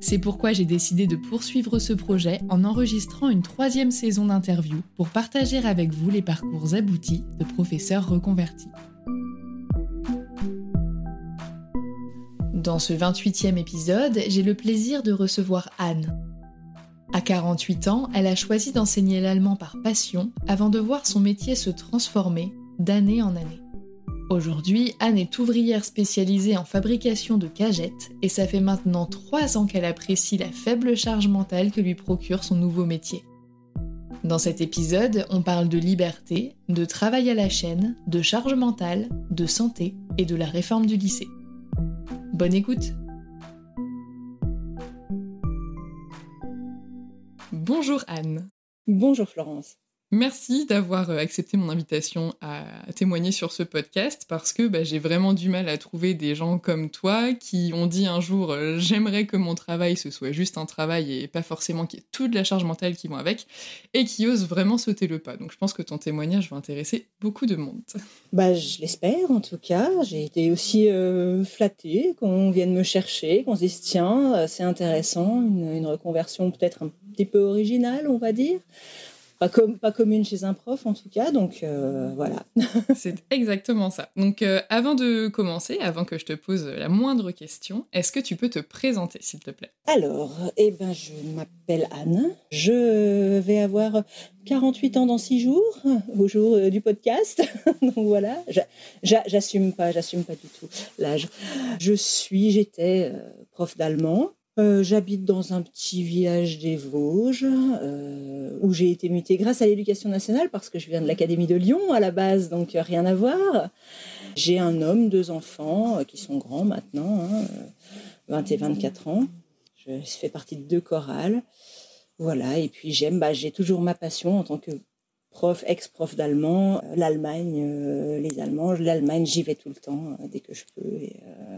C'est pourquoi j'ai décidé de poursuivre ce projet en enregistrant une troisième saison d'interviews pour partager avec vous les parcours aboutis de professeurs reconvertis. Dans ce 28e épisode, j'ai le plaisir de recevoir Anne. À 48 ans, elle a choisi d'enseigner l'allemand par passion avant de voir son métier se transformer d'année en année. Aujourd'hui, Anne est ouvrière spécialisée en fabrication de cagettes et ça fait maintenant trois ans qu'elle apprécie la faible charge mentale que lui procure son nouveau métier. Dans cet épisode, on parle de liberté, de travail à la chaîne, de charge mentale, de santé et de la réforme du lycée. Bonne écoute Bonjour Anne. Bonjour Florence. Merci d'avoir euh, accepté mon invitation à témoigner sur ce podcast parce que bah, j'ai vraiment du mal à trouver des gens comme toi qui ont dit un jour euh, j'aimerais que mon travail ce soit juste un travail et pas forcément qu'il y ait toute la charge mentale qui vont avec et qui osent vraiment sauter le pas. Donc je pense que ton témoignage va intéresser beaucoup de monde. Bah, je l'espère en tout cas. J'ai été aussi euh, flattée qu'on vienne me chercher, qu'on se dise tiens, c'est intéressant, une reconversion peut-être un petit peu originale, on va dire pas, comme, pas commune chez un prof en tout cas, donc euh, voilà. C'est exactement ça. Donc euh, avant de commencer, avant que je te pose la moindre question, est-ce que tu peux te présenter s'il te plaît? Alors, eh ben, je m'appelle Anne, je vais avoir 48 ans dans 6 jours, au jour euh, du podcast, donc voilà, j'assume pas, j'assume pas du tout l'âge. Je suis, j'étais prof d'allemand, euh, j'habite dans un petit village des Vosges euh, où j'ai été mutée grâce à l'éducation nationale parce que je viens de l'Académie de Lyon à la base, donc euh, rien à voir. J'ai un homme, deux enfants qui sont grands maintenant, 20 hein, et 24 ans. Je fais partie de deux chorales. Voilà, et puis j'aime, bah, j'ai toujours ma passion en tant que prof, ex-prof d'allemand, euh, l'Allemagne, euh, les Allemands, l'Allemagne, j'y vais tout le temps euh, dès que je peux.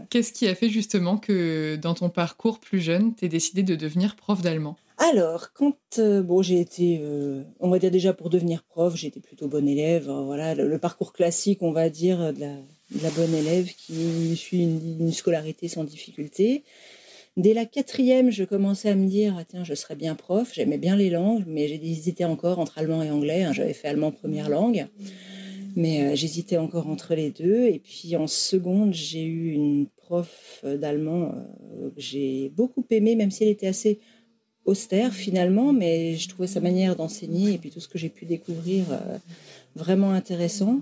Qu'est-ce qui a fait justement que dans ton parcours plus jeune, tu décidé de devenir prof d'allemand? Alors, quand bon, j'ai été, on va dire déjà pour devenir prof, j'étais plutôt bonne élève. voilà, le, parcours classique, on va dire, de la, bonne élève qui suit une, scolarité sans difficulté. Dès la quatrième, je commençais à me dire, ah, tiens, je serais bien prof. J'aimais bien les langues, mais j'hésitais encore entre allemand et anglais. Hein. J'avais fait allemand première langue, mais euh, j'hésitais encore entre les deux. Et puis en seconde, j'ai eu une prof d'allemand euh, que j'ai beaucoup aimé, même si elle était assez austère finalement, mais je trouvais sa manière d'enseigner et puis tout ce que j'ai pu découvrir euh, vraiment intéressant.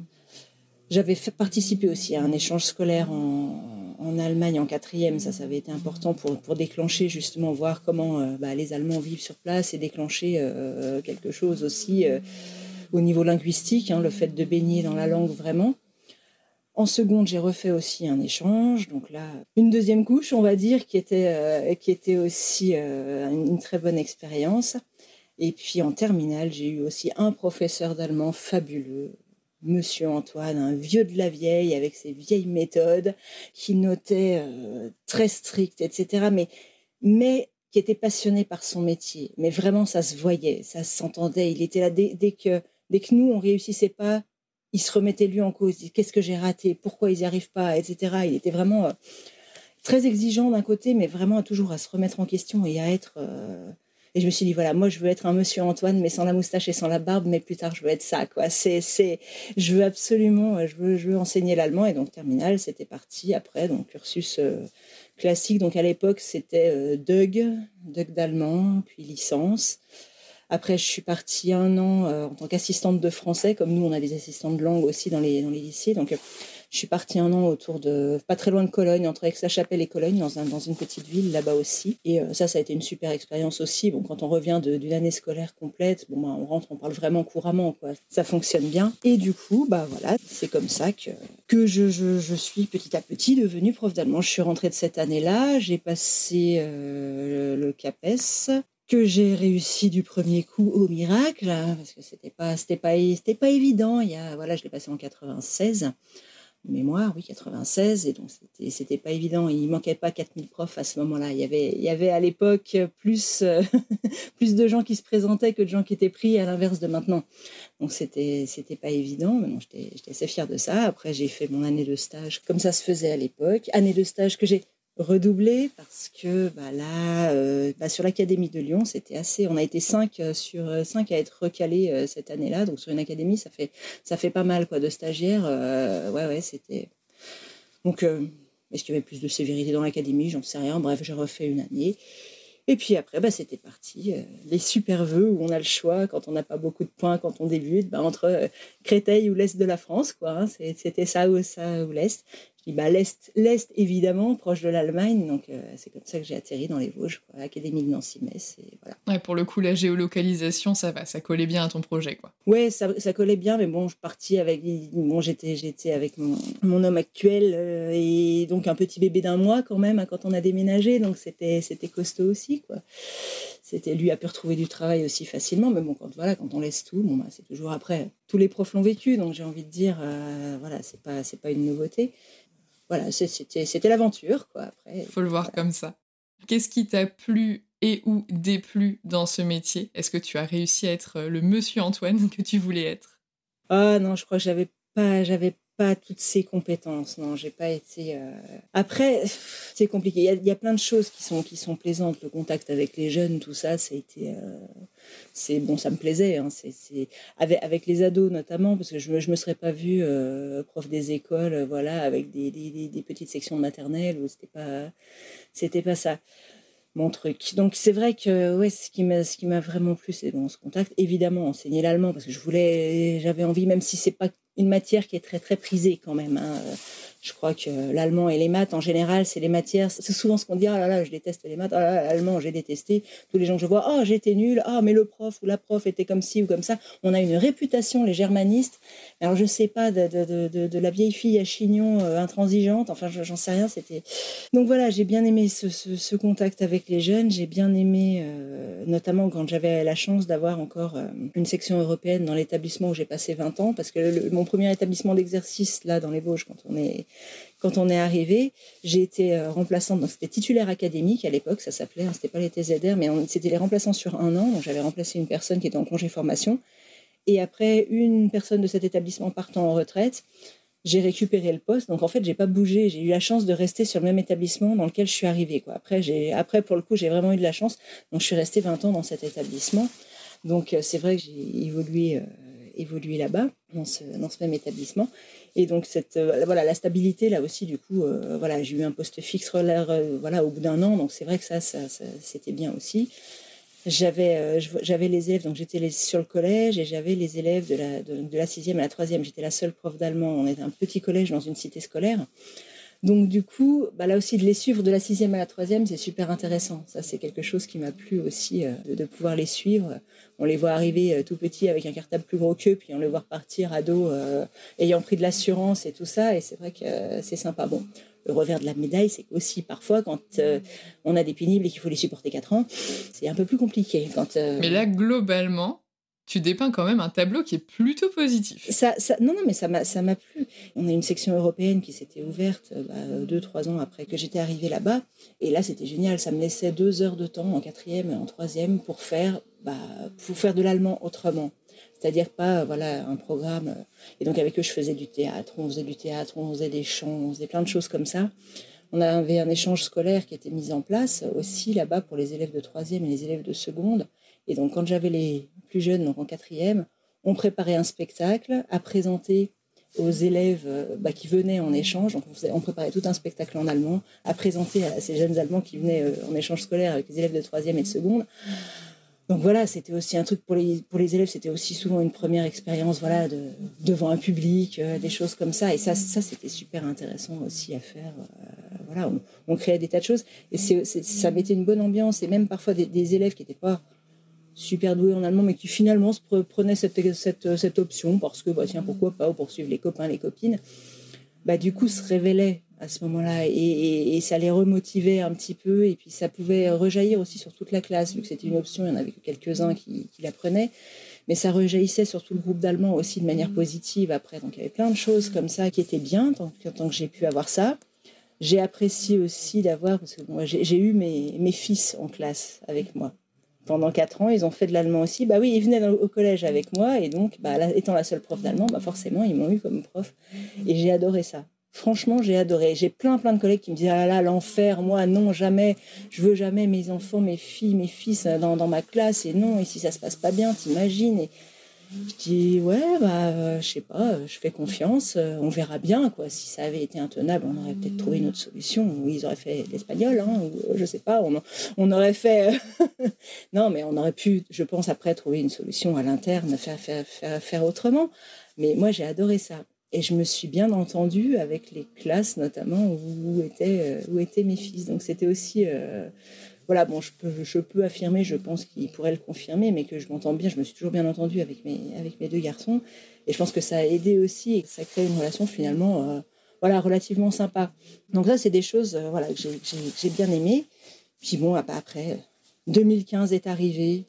J'avais fait participer aussi à un échange scolaire en, en Allemagne en quatrième, ça, avait été important pour, pour déclencher justement, voir comment euh, bah, les Allemands vivent sur place et déclencher euh, quelque chose aussi euh, au niveau linguistique, hein, le fait de baigner dans la langue vraiment. En seconde, j'ai refait aussi un échange, donc là, une deuxième couche, on va dire, qui était, qui était aussi une très bonne expérience. Et puis en terminale, j'ai eu aussi un professeur d'allemand fabuleux, Monsieur Antoine, un vieux de la vieille avec ses vieilles méthodes, qui notait euh, très strict, etc. Mais, mais qui était passionné par son métier. Mais vraiment, ça se voyait, ça s'entendait. Il était là dès, que, dès que nous, on réussissait pas, il se remettait lui en cause. Qu'est-ce que j'ai raté Pourquoi ils n'y arrivent pas Etc. Il était vraiment euh, très exigeant d'un côté, mais vraiment toujours à se remettre en question et à être... Euh, et je me suis dit, voilà, moi, je veux être un monsieur Antoine, mais sans la moustache et sans la barbe, mais plus tard, je veux être ça, quoi. C'est, c'est, je veux absolument, je veux, je veux enseigner l'allemand. Et donc, terminale, c'était parti après, donc, cursus euh, classique. Donc, à l'époque, c'était euh, DUG, DUG d'allemand, puis licence. Après, je suis partie un an euh, en tant qu'assistante de français, comme nous, on a des assistants de langue aussi dans les, dans les lycées. Donc, je suis partie un an autour de, pas très loin de Cologne, entre Aix-la-Chapelle et Cologne, dans, un, dans une petite ville là-bas aussi. Et euh, ça, ça a été une super expérience aussi. Bon, quand on revient d'une année scolaire complète, bon, bah, on rentre, on parle vraiment couramment, quoi. Ça fonctionne bien. Et du coup, bah voilà, c'est comme ça que, que je, suis petit à petit devenue prof d'allemand. Je suis rentrée de cette année-là, j'ai passé euh, le CAPES, que j'ai réussi du premier coup au miracle, hein, parce que c'était pas, c'était pas, c'était pas évident. Il y a, voilà, je l'ai passé en 96 mémoire, oui, 96, et donc c'était, pas évident. Il manquait pas 4000 profs à ce moment-là. Il y avait, il y avait à l'époque plus, euh, plus de gens qui se présentaient que de gens qui étaient pris, à l'inverse de maintenant. Donc c'était, pas évident, mais j'étais assez fière de ça. Après, j'ai fait mon année de stage comme ça se faisait à l'époque. Année de stage que j'ai redoublé parce que bah, là, euh, bah, sur l'Académie de Lyon, c'était assez. On a été cinq euh, sur euh, cinq à être recalés cette année-là. Donc sur une académie, ça fait ça fait pas mal quoi de stagiaires. ouais ouais, c'était. Donc est-ce qu'il y avait plus de sévérité dans l'académie? J'en sais rien. Bref, j'ai refait une année. Et puis après, bah, c'était parti. les super vœux où on a le choix quand on n'a pas beaucoup de points quand on débute, bah, entre Créteil ou l'Est de la France. quoi. Hein. c'était ça ou ça ou l'Est bah, l'Est, l'Est, évidemment, proche de l'Allemagne. Donc, euh, c'est comme ça que j'ai atterri dans les Vosges, quoi, Académie de Nancy-Metz. voilà. Ouais, pour le coup, la géolocalisation, ça va, ça collait bien à ton projet. Quoi. Ouais, ça, ça collait bien, mais bon, je partis avec. Bon, j'étais, j'étais avec mon, mon homme actuel euh, et donc un petit bébé d'un mois quand même hein, quand on a déménagé. Donc, c'était, c'était costaud aussi, quoi. C'était, lui a pu retrouver du travail aussi facilement, mais bon, quand, voilà, quand on laisse tout, bon, bah, c'est toujours après. Tous les profs l'ont vécu, donc j'ai envie de dire, euh, voilà, c'est pas, c'est pas une nouveauté voilà, c'était l'aventure, quoi. Après, faut le voir comme ça. Qu'est-ce qui t'a plu et ou déplu dans ce métier? Est-ce que tu as réussi à être le monsieur Antoine que tu voulais être? Ah non, je crois que j'avais pas, j'avais toutes ces compétences. Non, j'ai pas été. Euh, après, c'est compliqué. Il y, a, plein de choses qui sont qui sont plaisantes. Le contact avec les jeunes, tout ça, ça a été. Euh, c'est bon, ça me plaisait. Hein. C'est avec, les ados notamment, parce que je je me serais pas vue euh, prof des écoles, voilà, avec des, des, des, petites sections de maternelle où c'était pas c'était pas ça mon truc. Donc c'est vrai que ouais, ce qui m'a ce qui m'a vraiment plu c'est bon ce contact. Évidemment enseigner l'allemand parce que je voulais j'avais envie même si c'est pas une matière qui est très très prisée quand même. Hein. Je crois que l'allemand et les maths, en général, c'est les matières. C'est souvent ce qu'on dit. Ah là là, je déteste les maths. Ah l'allemand, j'ai détesté. Tous les gens que je vois, oh, j'étais nul. Ah, mais le prof ou la prof était comme ci ou comme ça. On a une réputation, les germanistes. Alors, je sais pas, de, la vieille fille à chignon euh, intransigeante. Enfin, j'en sais rien. C'était. Donc voilà, j'ai bien aimé ce, contact avec les jeunes. J'ai bien aimé, euh, notamment quand j'avais la chance d'avoir encore euh, une section européenne dans l'établissement où j'ai passé 20 ans. Parce que mon premier établissement d'exercice, là, dans les Vosges, quand on est quand on est arrivé, j'ai été euh, remplaçante, donc c'était titulaire académique à l'époque, ça s'appelait, hein, c'était pas les TZR, mais c'était les remplaçants sur un an, donc j'avais remplacé une personne qui était en congé formation. Et après, une personne de cet établissement partant en retraite, j'ai récupéré le poste. Donc en fait, j'ai pas bougé. J'ai eu la chance de rester sur le même établissement dans lequel je suis arrivée. Après, après, pour le coup, j'ai vraiment eu de la chance. Donc je suis restée 20 ans dans cet établissement. Donc c'est vrai que j'ai évolué, évolué là-bas, dans ce, même établissement. Et donc cette voilà la stabilité là aussi du coup voilà j'ai eu un poste fixe voilà au bout d'un an donc c'est vrai que ça, ça c'était bien aussi j'avais euh, les élèves, donc j'étais sur le collège et j'avais les élèves de la, de, la sixième à la troisième. J'étais la seule prof d'allemand. On était un petit collège dans une cité scolaire. Donc du coup, bah là aussi de les suivre de la sixième à la troisième, c'est super intéressant. Ça, c'est quelque chose qui m'a plu aussi euh, de, pouvoir les suivre. On les voit arriver euh, tout petits avec un cartable plus gros qu'eux, puis on les voit partir ado ayant pris de l'assurance et tout ça. Et c'est vrai que c'est sympa. Bon, le revers de la médaille, c'est aussi parfois quand euh, on a des pénibles et qu'il faut les supporter 4 ans, c'est un peu plus compliqué. Quand, euh, Mais là, globalement, tu dépeins quand même un tableau qui est plutôt positif. Non, non, mais ça m'a, plu. On a une section européenne qui s'était ouverte euh, bah, deux, trois ans après que j'étais arrivée là-bas. Et là, c'était génial. Ça me laissait deux heures de temps en quatrième et en troisième pour faire, bah, pour faire de l'allemand autrement. C'est-à-dire pas voilà un programme. Euh, et donc avec eux, je faisais du théâtre, on faisait du théâtre, on faisait des chants, on faisait plein de choses comme ça. On avait un échange scolaire qui était mis en place aussi là-bas pour les élèves de troisième et les élèves de seconde. Et donc quand j'avais les plus jeunes, donc en quatrième, on préparait un spectacle à présenter aux élèves euh, bah, qui venaient en échange. Donc on, préparait tout un spectacle en allemand à présenter à ces jeunes Allemands qui venaient euh, en échange scolaire avec les élèves de troisième et de seconde. Donc voilà, c'était aussi un truc pour les, pour les élèves, c'était aussi souvent une première expérience voilà, de, devant un public, euh, des choses comme ça. Et ça, ça c'était super intéressant aussi à faire. Voilà, on, créait des tas de choses. Et ça mettait une bonne ambiance. Et même parfois des, élèves qui n'étaient pas super doués en allemand, mais qui finalement se prenaient cette, cette, cette option parce que, bah, tiens, pourquoi pas, ou poursuivre les copains, les copines, bah, du coup se révélaient à ce moment-là. Et, ça les remotivait un petit peu. Et puis ça pouvait rejaillir aussi sur toute la classe, vu que c'était une option, il y en avait que quelques-uns qui, qui l'apprenaient. Mais ça rejaillissait sur tout le groupe d'Allemands aussi de manière positive après. Donc il y avait plein de choses comme ça qui étaient bien, tant, tant que j'ai pu avoir ça. J'ai apprécié aussi d'avoir, parce que moi j'ai eu mes, mes fils en classe avec moi pendant quatre ans, ils ont fait de l'allemand aussi. Bah oui, ils venaient au collège avec moi et donc, bah, étant la seule prof d'allemand, bah forcément, ils m'ont eu comme prof et j'ai adoré ça. Franchement, j'ai adoré. J'ai plein, plein de collègues qui me disent Ah là là, l'enfer, moi, non, jamais. Je veux jamais mes enfants, mes filles, mes fils euh, dans, dans ma classe. Et non, et si ça se passe pas bien, t'imagines. Et je dis Ouais, bah, euh, je sais pas, je fais confiance. Euh, on verra bien, quoi. Si ça avait été intenable, on aurait peut-être trouvé une autre solution. Ou ils auraient fait l'espagnol, hein, ou je sais pas. On, on aurait fait. non, mais on aurait pu, je pense, après trouver une solution à l'interne, faire, faire, faire, autrement. Mais moi, j'ai adoré ça. Et je me suis bien entendue avec les classes, notamment où étaient, euh, où étaient mes fils. Donc c'était aussi. Euh, voilà, bon, je peux, je peux affirmer, je pense qu'ils pourraient le confirmer, mais que je m'entends bien. Je me suis toujours bien entendue avec mes, avec mes deux garçons. Et je pense que ça a aidé aussi et que ça crée une relation finalement euh, voilà, relativement sympa. Donc ça, c'est des choses voilà, que j'ai bien aimées. Puis bon, après, 2015 est arrivé.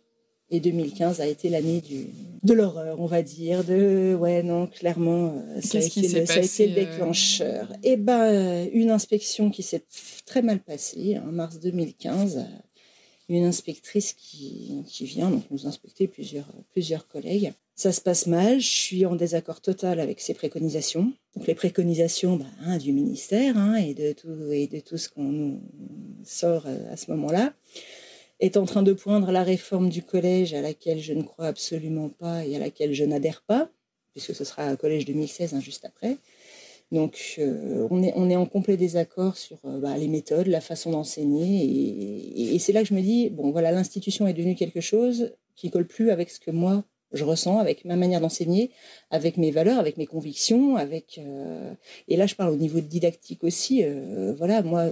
Et 2015 a été l'année du, de l'horreur, on va dire. De, ouais, non, clairement, euh, ça, a été, le, ça a été le euh déclencheur. Et eh ben, euh, une inspection qui s'est très mal passée, en mars 2015. Une inspectrice qui, qui vient donc nous inspecter plusieurs, plusieurs collègues. Ça se passe mal, je suis en désaccord total avec ses préconisations. Donc les préconisations bah, hein, du ministère hein, et, de tout, et de tout ce qu'on nous sort à ce moment-là est en train de poindre la réforme du collège à laquelle je ne crois absolument pas et à laquelle je n'adhère pas, puisque ce sera un collège 2016, hein, juste après. Donc, euh, on, est, on est en complet désaccord sur euh, bah, les méthodes, la façon d'enseigner. Et, c'est là que je me dis, bon, voilà, l'institution est devenue quelque chose qui colle plus avec ce que moi, je ressens, avec ma manière d'enseigner, avec mes valeurs, avec mes convictions. avec euh, Et là, je parle au niveau didactique aussi. voilà, moi,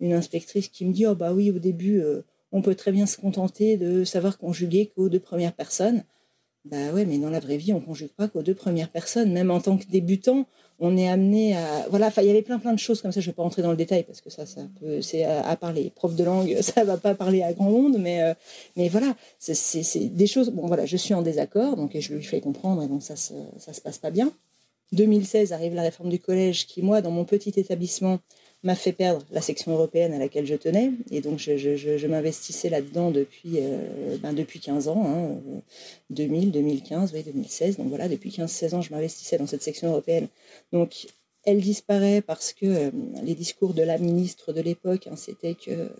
une inspectrice qui me dit, oh bah oui, au début on peut très bien se contenter de savoir conjuguer qu'aux deux premières personnes. Bah ouais, mais dans la vraie vie, on conjugue pas qu'aux deux premières personnes. Même en tant que débutant, on est amené à. Voilà, il y avait plein plein de choses comme ça. Je ne vais pas rentrer dans le détail parce que ça, ça peut. C'est à, parler. Prof de langue, ça va pas parler à grand monde, mais euh, mais voilà, c'est des choses. Bon voilà, je suis en désaccord, donc je lui fais comprendre et donc ça se, ça se passe pas bien. 2016 arrive la réforme du collège qui, moi, dans mon petit établissement, m'a fait perdre la section européenne à laquelle je tenais. Et donc, je, m'investissais là-dedans depuis, euh, ben depuis 15 ans, 2000, 2015, oui, 2016. Donc voilà, depuis 15-16 ans, je m'investissais dans cette section européenne. Donc, elle disparaît parce que euh, les discours de la ministre de l'époque, hein, c'était que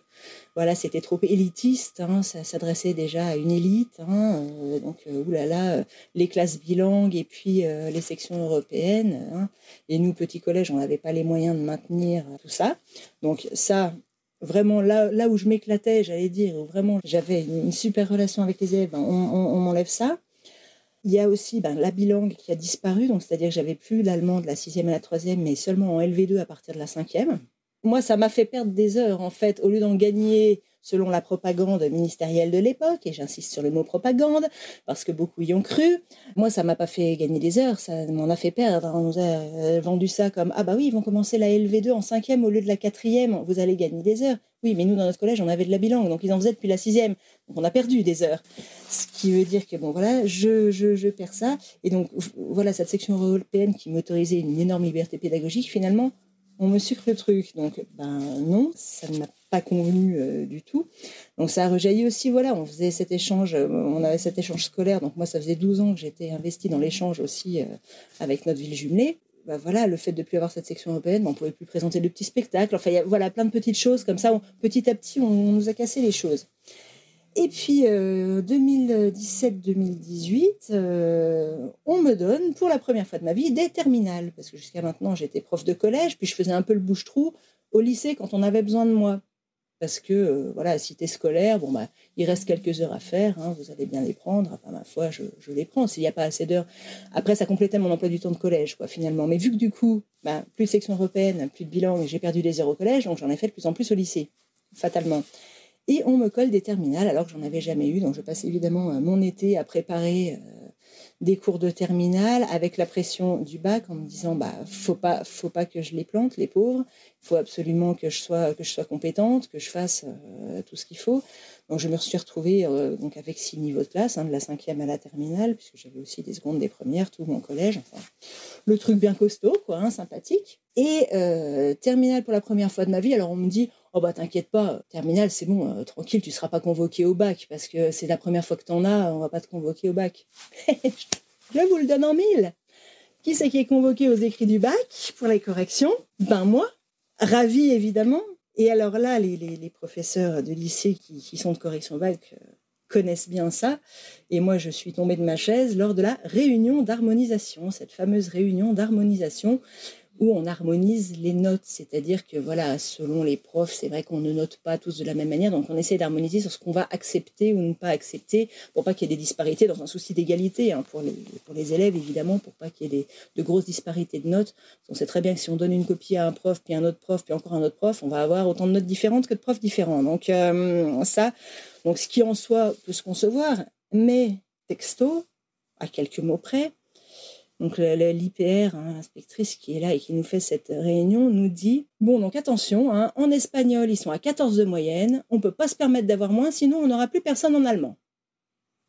voilà, c'était trop élitiste, hein, ça s'adressait déjà à une élite, hein, euh, donc euh, oulala, les classes bilingues et puis les sections européennes. et nous, petits collèges, on n'avait pas les moyens de maintenir tout ça. Donc ça, vraiment là, là où je m'éclatais, j'allais dire, où vraiment j'avais une, super relation avec les élèves, ben, on m'enlève ça. Il y a aussi ben, la bilangue qui a disparu, donc c'est-à-dire que j'avais plus l'allemand de la sixième à la troisième, mais seulement en LV2 à partir de la cinquième. Moi, ça m'a fait perdre des heures, en fait, au lieu d'en gagner selon la propagande ministérielle de l'époque, et j'insiste sur le mot propagande, parce que beaucoup y ont cru. Moi, ça m'a pas fait gagner des heures, ça m'en a fait perdre. On nous a euh, vendu ça comme Ah bah oui, ils vont commencer la LV2 en cinquième au lieu de la quatrième, vous allez gagner des heures. Oui, mais nous, dans notre collège, on avait de la bilangue, donc ils en faisaient depuis la sixième. Donc on a perdu des heures. Ce qui veut dire que, bon, voilà, je, je, je perds ça. Et donc, voilà, cette section européenne qui m'autorisait une énorme liberté pédagogique, finalement, on me sucre le truc. Donc, ben non, ça ne m'a pas convenu euh, du tout. Donc, ça a rejailli aussi, voilà, on faisait cet échange, euh, on avait cet échange scolaire. Donc, moi, ça faisait 12 ans que j'étais investie dans l'échange aussi euh, avec notre ville jumelée. Ben, voilà, le fait de plus avoir cette section européenne, ben, on ne pouvait plus présenter de petits spectacles. Enfin, y a voilà, plein de petites choses comme ça. petit à petit, on nous a cassé les choses. Et puis, 2017-2018, euh, euh, on me donne pour la première fois de ma vie des terminales, parce que jusqu'à maintenant, j'étais prof de collège, puis je faisais un peu le bouche-trou au lycée quand on avait besoin de moi. Parce que, euh, voilà, cité scolaire, bon, bah, il reste quelques heures à faire, hein, vous allez bien les prendre. Enfin, ma foi, je, les prends. S'il n'y a pas assez d'heures. Après, ça complétait mon emploi du temps de collège, quoi, finalement. Mais vu que du coup, bah, plus de section européenne, plus de bilan, j'ai perdu des heures au collège, donc j'en ai fait de plus en plus au lycée, fatalement. Et on me colle des terminales alors que j'en avais jamais eu. Donc je passe évidemment euh, mon été à préparer euh, des cours de terminale avec la pression du bac en me disant bah faut pas faut pas que je les plante les pauvres. Il faut absolument que je sois que je sois compétente, que je fasse euh, tout ce qu'il faut. Donc je me suis retrouvée donc avec six niveaux de classe, hein, de la cinquième à la terminale, puisque j'avais aussi des secondes, des premières, tout mon collège. Enfin, le truc bien costaud, quoi, hein, sympathique. Et terminale pour la première fois de ma vie. Alors on me dit Oh bah t'inquiète pas, terminal, c'est bon, euh, tranquille, tu seras pas convoqué au bac parce que c'est la première fois que t'en as, on va pas te convoquer au bac. Je vous le donne en mille. Qui c'est qui est convoqué aux écrits du bac pour les corrections? Ben moi, ravi évidemment. Et alors là, les, professeurs de lycée qui, sont de correction bac euh, connaissent bien ça. Et moi, je suis tombée de ma chaise lors de la réunion d'harmonisation, cette fameuse réunion d'harmonisation où on harmonise les notes, c'est-à-dire que voilà, selon les profs, c'est vrai qu'on ne note pas tous de la même manière, donc on essaie d'harmoniser sur ce qu'on va accepter ou ne pas accepter, pour pas qu'il y ait des disparités dans un souci d'égalité hein, pour, les, élèves évidemment, pour pas qu'il y ait de grosses disparités de notes. On sait très bien que si on donne une copie à un prof, puis un autre prof, puis encore un autre prof, on va avoir autant de notes différentes que de profs différents. Donc euh, ça, donc ce qui en soi peut se concevoir, mais texto, à quelques mots près, donc l'IPR, hein, l'inspectrice qui est là et qui nous fait cette réunion, nous dit bon donc attention, hein, en espagnol ils sont à 14 de moyenne, on peut pas se permettre d'avoir moins, sinon on n'aura plus personne en allemand.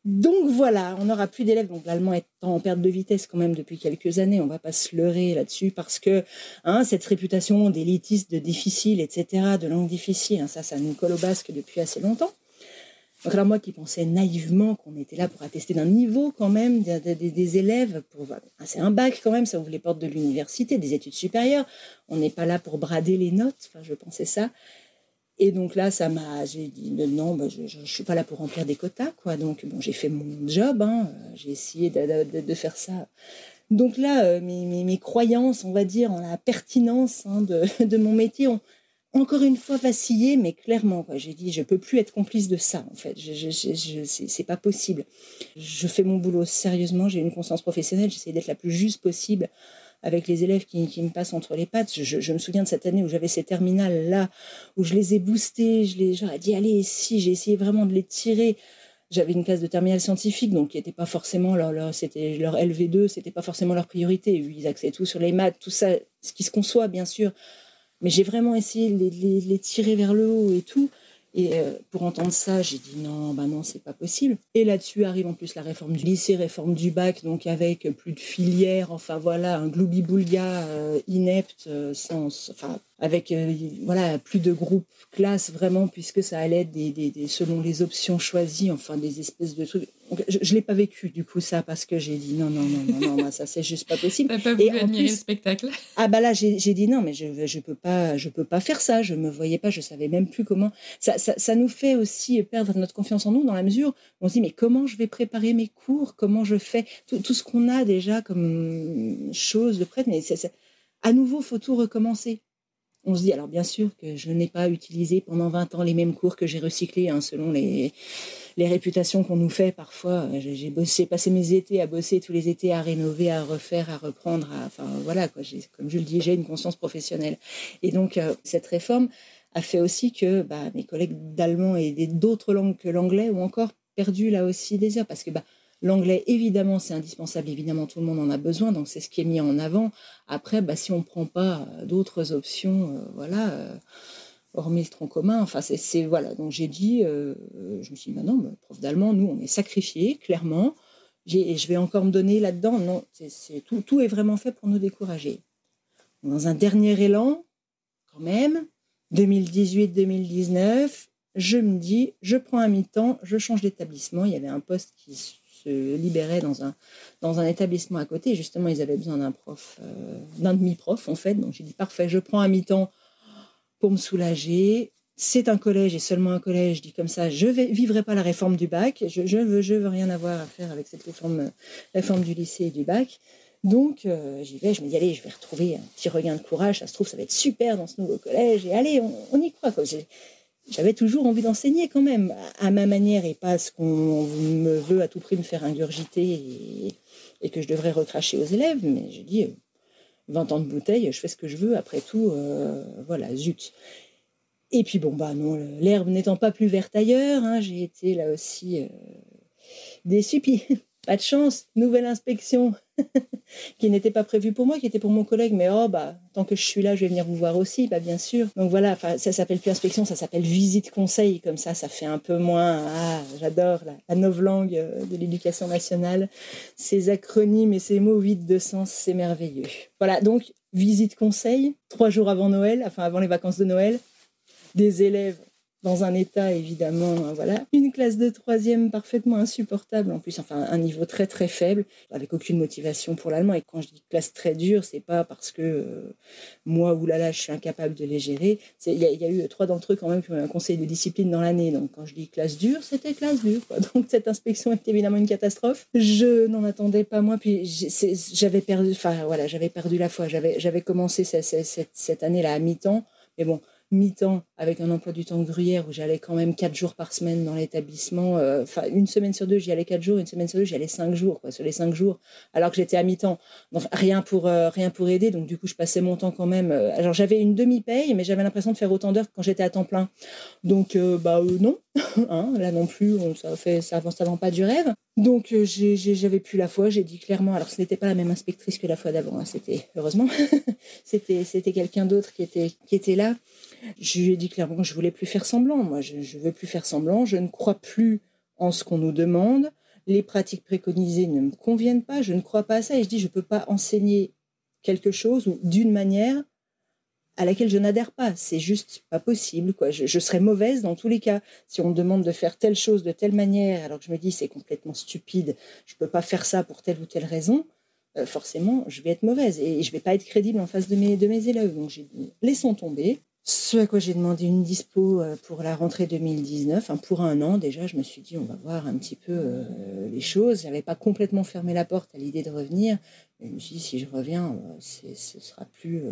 Donc voilà, on n'aura plus d'élèves. Donc l'allemand est en perte de vitesse quand même depuis quelques années. On va pas se leurrer là-dessus parce que hein, cette réputation d'élitiste, de difficile, etc., de langue difficile, ça, ça nous colle au basque depuis assez longtemps. Donc alors moi qui pensais naïvement qu'on était là pour attester d'un niveau quand même des, élèves, pour c'est un bac quand même, ça ouvre les portes de l'université, des études supérieures. On n'est pas là pour brader les notes. Enfin, je pensais ça. Et donc là, ça m'a, j'ai dit non, bah, je, ne suis pas là pour remplir des quotas, quoi. Donc bon, j'ai fait mon job, hein. j'ai essayé de, faire ça. Donc là, euh, mes, croyances, on va dire, en la pertinence hein, de, de, mon métier ont, encore une fois vacillé, mais clairement, j'ai dit, je peux plus être complice de ça, en fait. C'est pas possible. Je fais mon boulot sérieusement, j'ai une conscience professionnelle, j'essaie d'être la plus juste possible avec les élèves qui, me passent entre les pattes. Je, me souviens de cette année où j'avais ces terminales là, où je les ai boostés, je les, j'aurais dit, allez, si, j'ai essayé vraiment de les tirer. J'avais une classe de terminale scientifique, donc qui n'était pas forcément leur, c'était leur LV2, c'était pas forcément leur priorité. Ils axaient tout sur les maths, tout ça, ce qui se conçoit, bien sûr. Mais j'ai vraiment essayé de les, tirer vers le haut et tout. Et euh, pour entendre ça, j'ai dit non, bah non, c'est pas possible. Et là-dessus arrive en plus la réforme du lycée, réforme du bac, donc avec plus de filières, enfin voilà, un gloubi-boulga euh, inepte, euh, sans, enfin avec euh, voilà plus de groupes classes vraiment puisque ça allait des, des, selon les options choisies enfin des espèces de trucs. Je, ne l'ai pas vécu du coup ça parce que j'ai dit non non non non non ça c'est juste pas possible. Pas voulu admirer le spectacle. Ah bah là j'ai dit non mais je je peux pas je peux pas faire ça je me voyais pas je savais même plus comment. Ça, ça, ça nous fait aussi perdre notre confiance en nous dans la mesure où on se dit mais comment je vais préparer mes cours comment je fais tout, tout ce qu'on a déjà comme chose de prête mais c'est à nouveau faut tout recommencer on se dit, alors bien sûr que je n'ai pas utilisé pendant 20 ans les mêmes cours que j'ai recyclés, hein, selon les, les réputations qu'on nous fait parfois. J'ai passé mes étés à bosser tous les étés, à rénover, à refaire, à reprendre. enfin voilà, quoi, comme je le dis, j'ai une conscience professionnelle. Et donc, euh, cette réforme a fait aussi que bah, mes collègues d'allemand et d'autres langues que l'anglais ont encore perdu là aussi des heures. Parce que bah, L'anglais, évidemment, c'est indispensable. Évidemment, tout le monde en a besoin. Donc, c'est ce qui est mis en avant. Après, bah, si on ne prend pas euh, d'autres options, euh, voilà, euh, hormis le tronc commun, enfin, c'est. Voilà. Donc, j'ai dit, je me suis dit, bah non, prof d'allemand, nous, on est sacrifiés, clairement. Et je vais encore me donner là-dedans. Non, tout, tout est vraiment fait pour nous décourager. Dans un dernier élan, quand même, 2018-2019, je me dis, je prends un mi-temps, je change d'établissement. Il y avait un poste qui se libéraient dans un, dans un établissement à côté. justement, ils avaient besoin d'un prof, euh, d'un demi-prof en fait. Donc j'ai dit parfait, je prends un mi-temps pour me soulager. C'est un collège et seulement un collège. Je dis comme ça, je ne vivrai pas la réforme du bac. Je, je veux, je veux rien avoir à faire avec cette réforme, réforme du lycée et du bac. Donc euh, j'y vais, je me dis allez, je vais retrouver un petit regain de courage. Ça se trouve, ça va être super dans ce nouveau collège. Et allez, on, on y croit. J'avais toujours envie d'enseigner quand même, à ma manière, et pas ce qu'on me veut à tout prix me faire ingurgiter et, que je devrais recracher aux élèves. Mais j'ai dit, 20 ans de bouteille, je fais ce que je veux, après tout, euh, voilà, zut. Et puis bon, bah non, l'herbe n'étant pas plus verte ailleurs, hein, j'ai été là aussi euh, déçue. Pas de chance, nouvelle inspection qui n'était pas prévue pour moi, qui était pour mon collègue, mais oh bah tant que je suis là, je vais venir vous voir aussi, bah bien sûr. Donc voilà, ça s'appelle plus inspection, ça s'appelle visite conseil, comme ça, ça fait un peu moins. Ah, j'adore la, la novlangue euh, de l'éducation nationale, ces acronymes et ces mots vides de sens, c'est merveilleux. Voilà, donc visite conseil, trois jours avant Noël, enfin avant les vacances de Noël, des élèves dans un état évidemment, hein, voilà. Une classe de troisième parfaitement insupportable, en plus, enfin un niveau très très faible, avec aucune motivation pour l'allemand. Et quand je dis classe très dure, c'est pas parce que euh, moi, oulala, je suis incapable de les gérer. Il y, y, a eu trois d'entre eux quand même qui ont eu un conseil de discipline dans l'année. Donc quand je dis classe dure, c'était classe dure. Donc cette inspection est évidemment une catastrophe. Je n'en attendais pas moins. Puis j'avais perdu, enfin voilà, j'avais perdu la foi. J'avais commencé cette, cette année-là à mi-temps. Mais bon, mi-temps avec un emploi du temps gruyère où j'allais quand même quatre jours par semaine dans l'établissement. Euh, enfin, une semaine sur deux, j'y allais quatre jours, une semaine sur deux, j'y allais cinq jours, quoi, sur les cinq jours, alors que j'étais à mi-temps. Donc, rien pour, euh, rien pour aider. Donc, du coup, je passais mon temps quand même. Euh, alors, j'avais une demi-paye, mais j'avais l'impression de faire autant d'heures que quand j'étais à temps plein. Donc, bah, non. hein, là non plus, on, ça, fait, avance avant pas du rêve. Donc, j'avais plus la foi. J'ai dit clairement, alors ce n'était pas la même inspectrice que la fois d'avant. Hein, c'était, heureusement, c'était, c'était quelqu'un d'autre qui était, qui était là. Je lui ai dit clairement je voulais plus faire semblant. Moi, je ne veux plus faire semblant. Je ne crois plus en ce qu'on nous demande. Les pratiques préconisées ne me conviennent pas. Je ne crois pas à ça. Et je dis, je ne peux pas enseigner quelque chose ou d'une manière à laquelle je n'adhère pas. C'est juste pas possible. Je, je, serais mauvaise dans tous les cas. Si on me demande de faire telle chose de telle manière, alors que je me dis c'est complètement stupide, je ne peux pas faire ça pour telle ou telle raison, euh, forcément, je vais être mauvaise et je ne vais pas être crédible en face de mes, élèves. Donc j'ai dit, laissons tomber. Ce à quoi j'ai demandé une dispo euh, pour la rentrée 2019, enfin pour un an déjà, je me suis dit on va voir un petit peu euh, les choses. J'avais pas complètement fermé la porte à l'idée de revenir, je me suis dit si je reviens, euh, ce sera plus.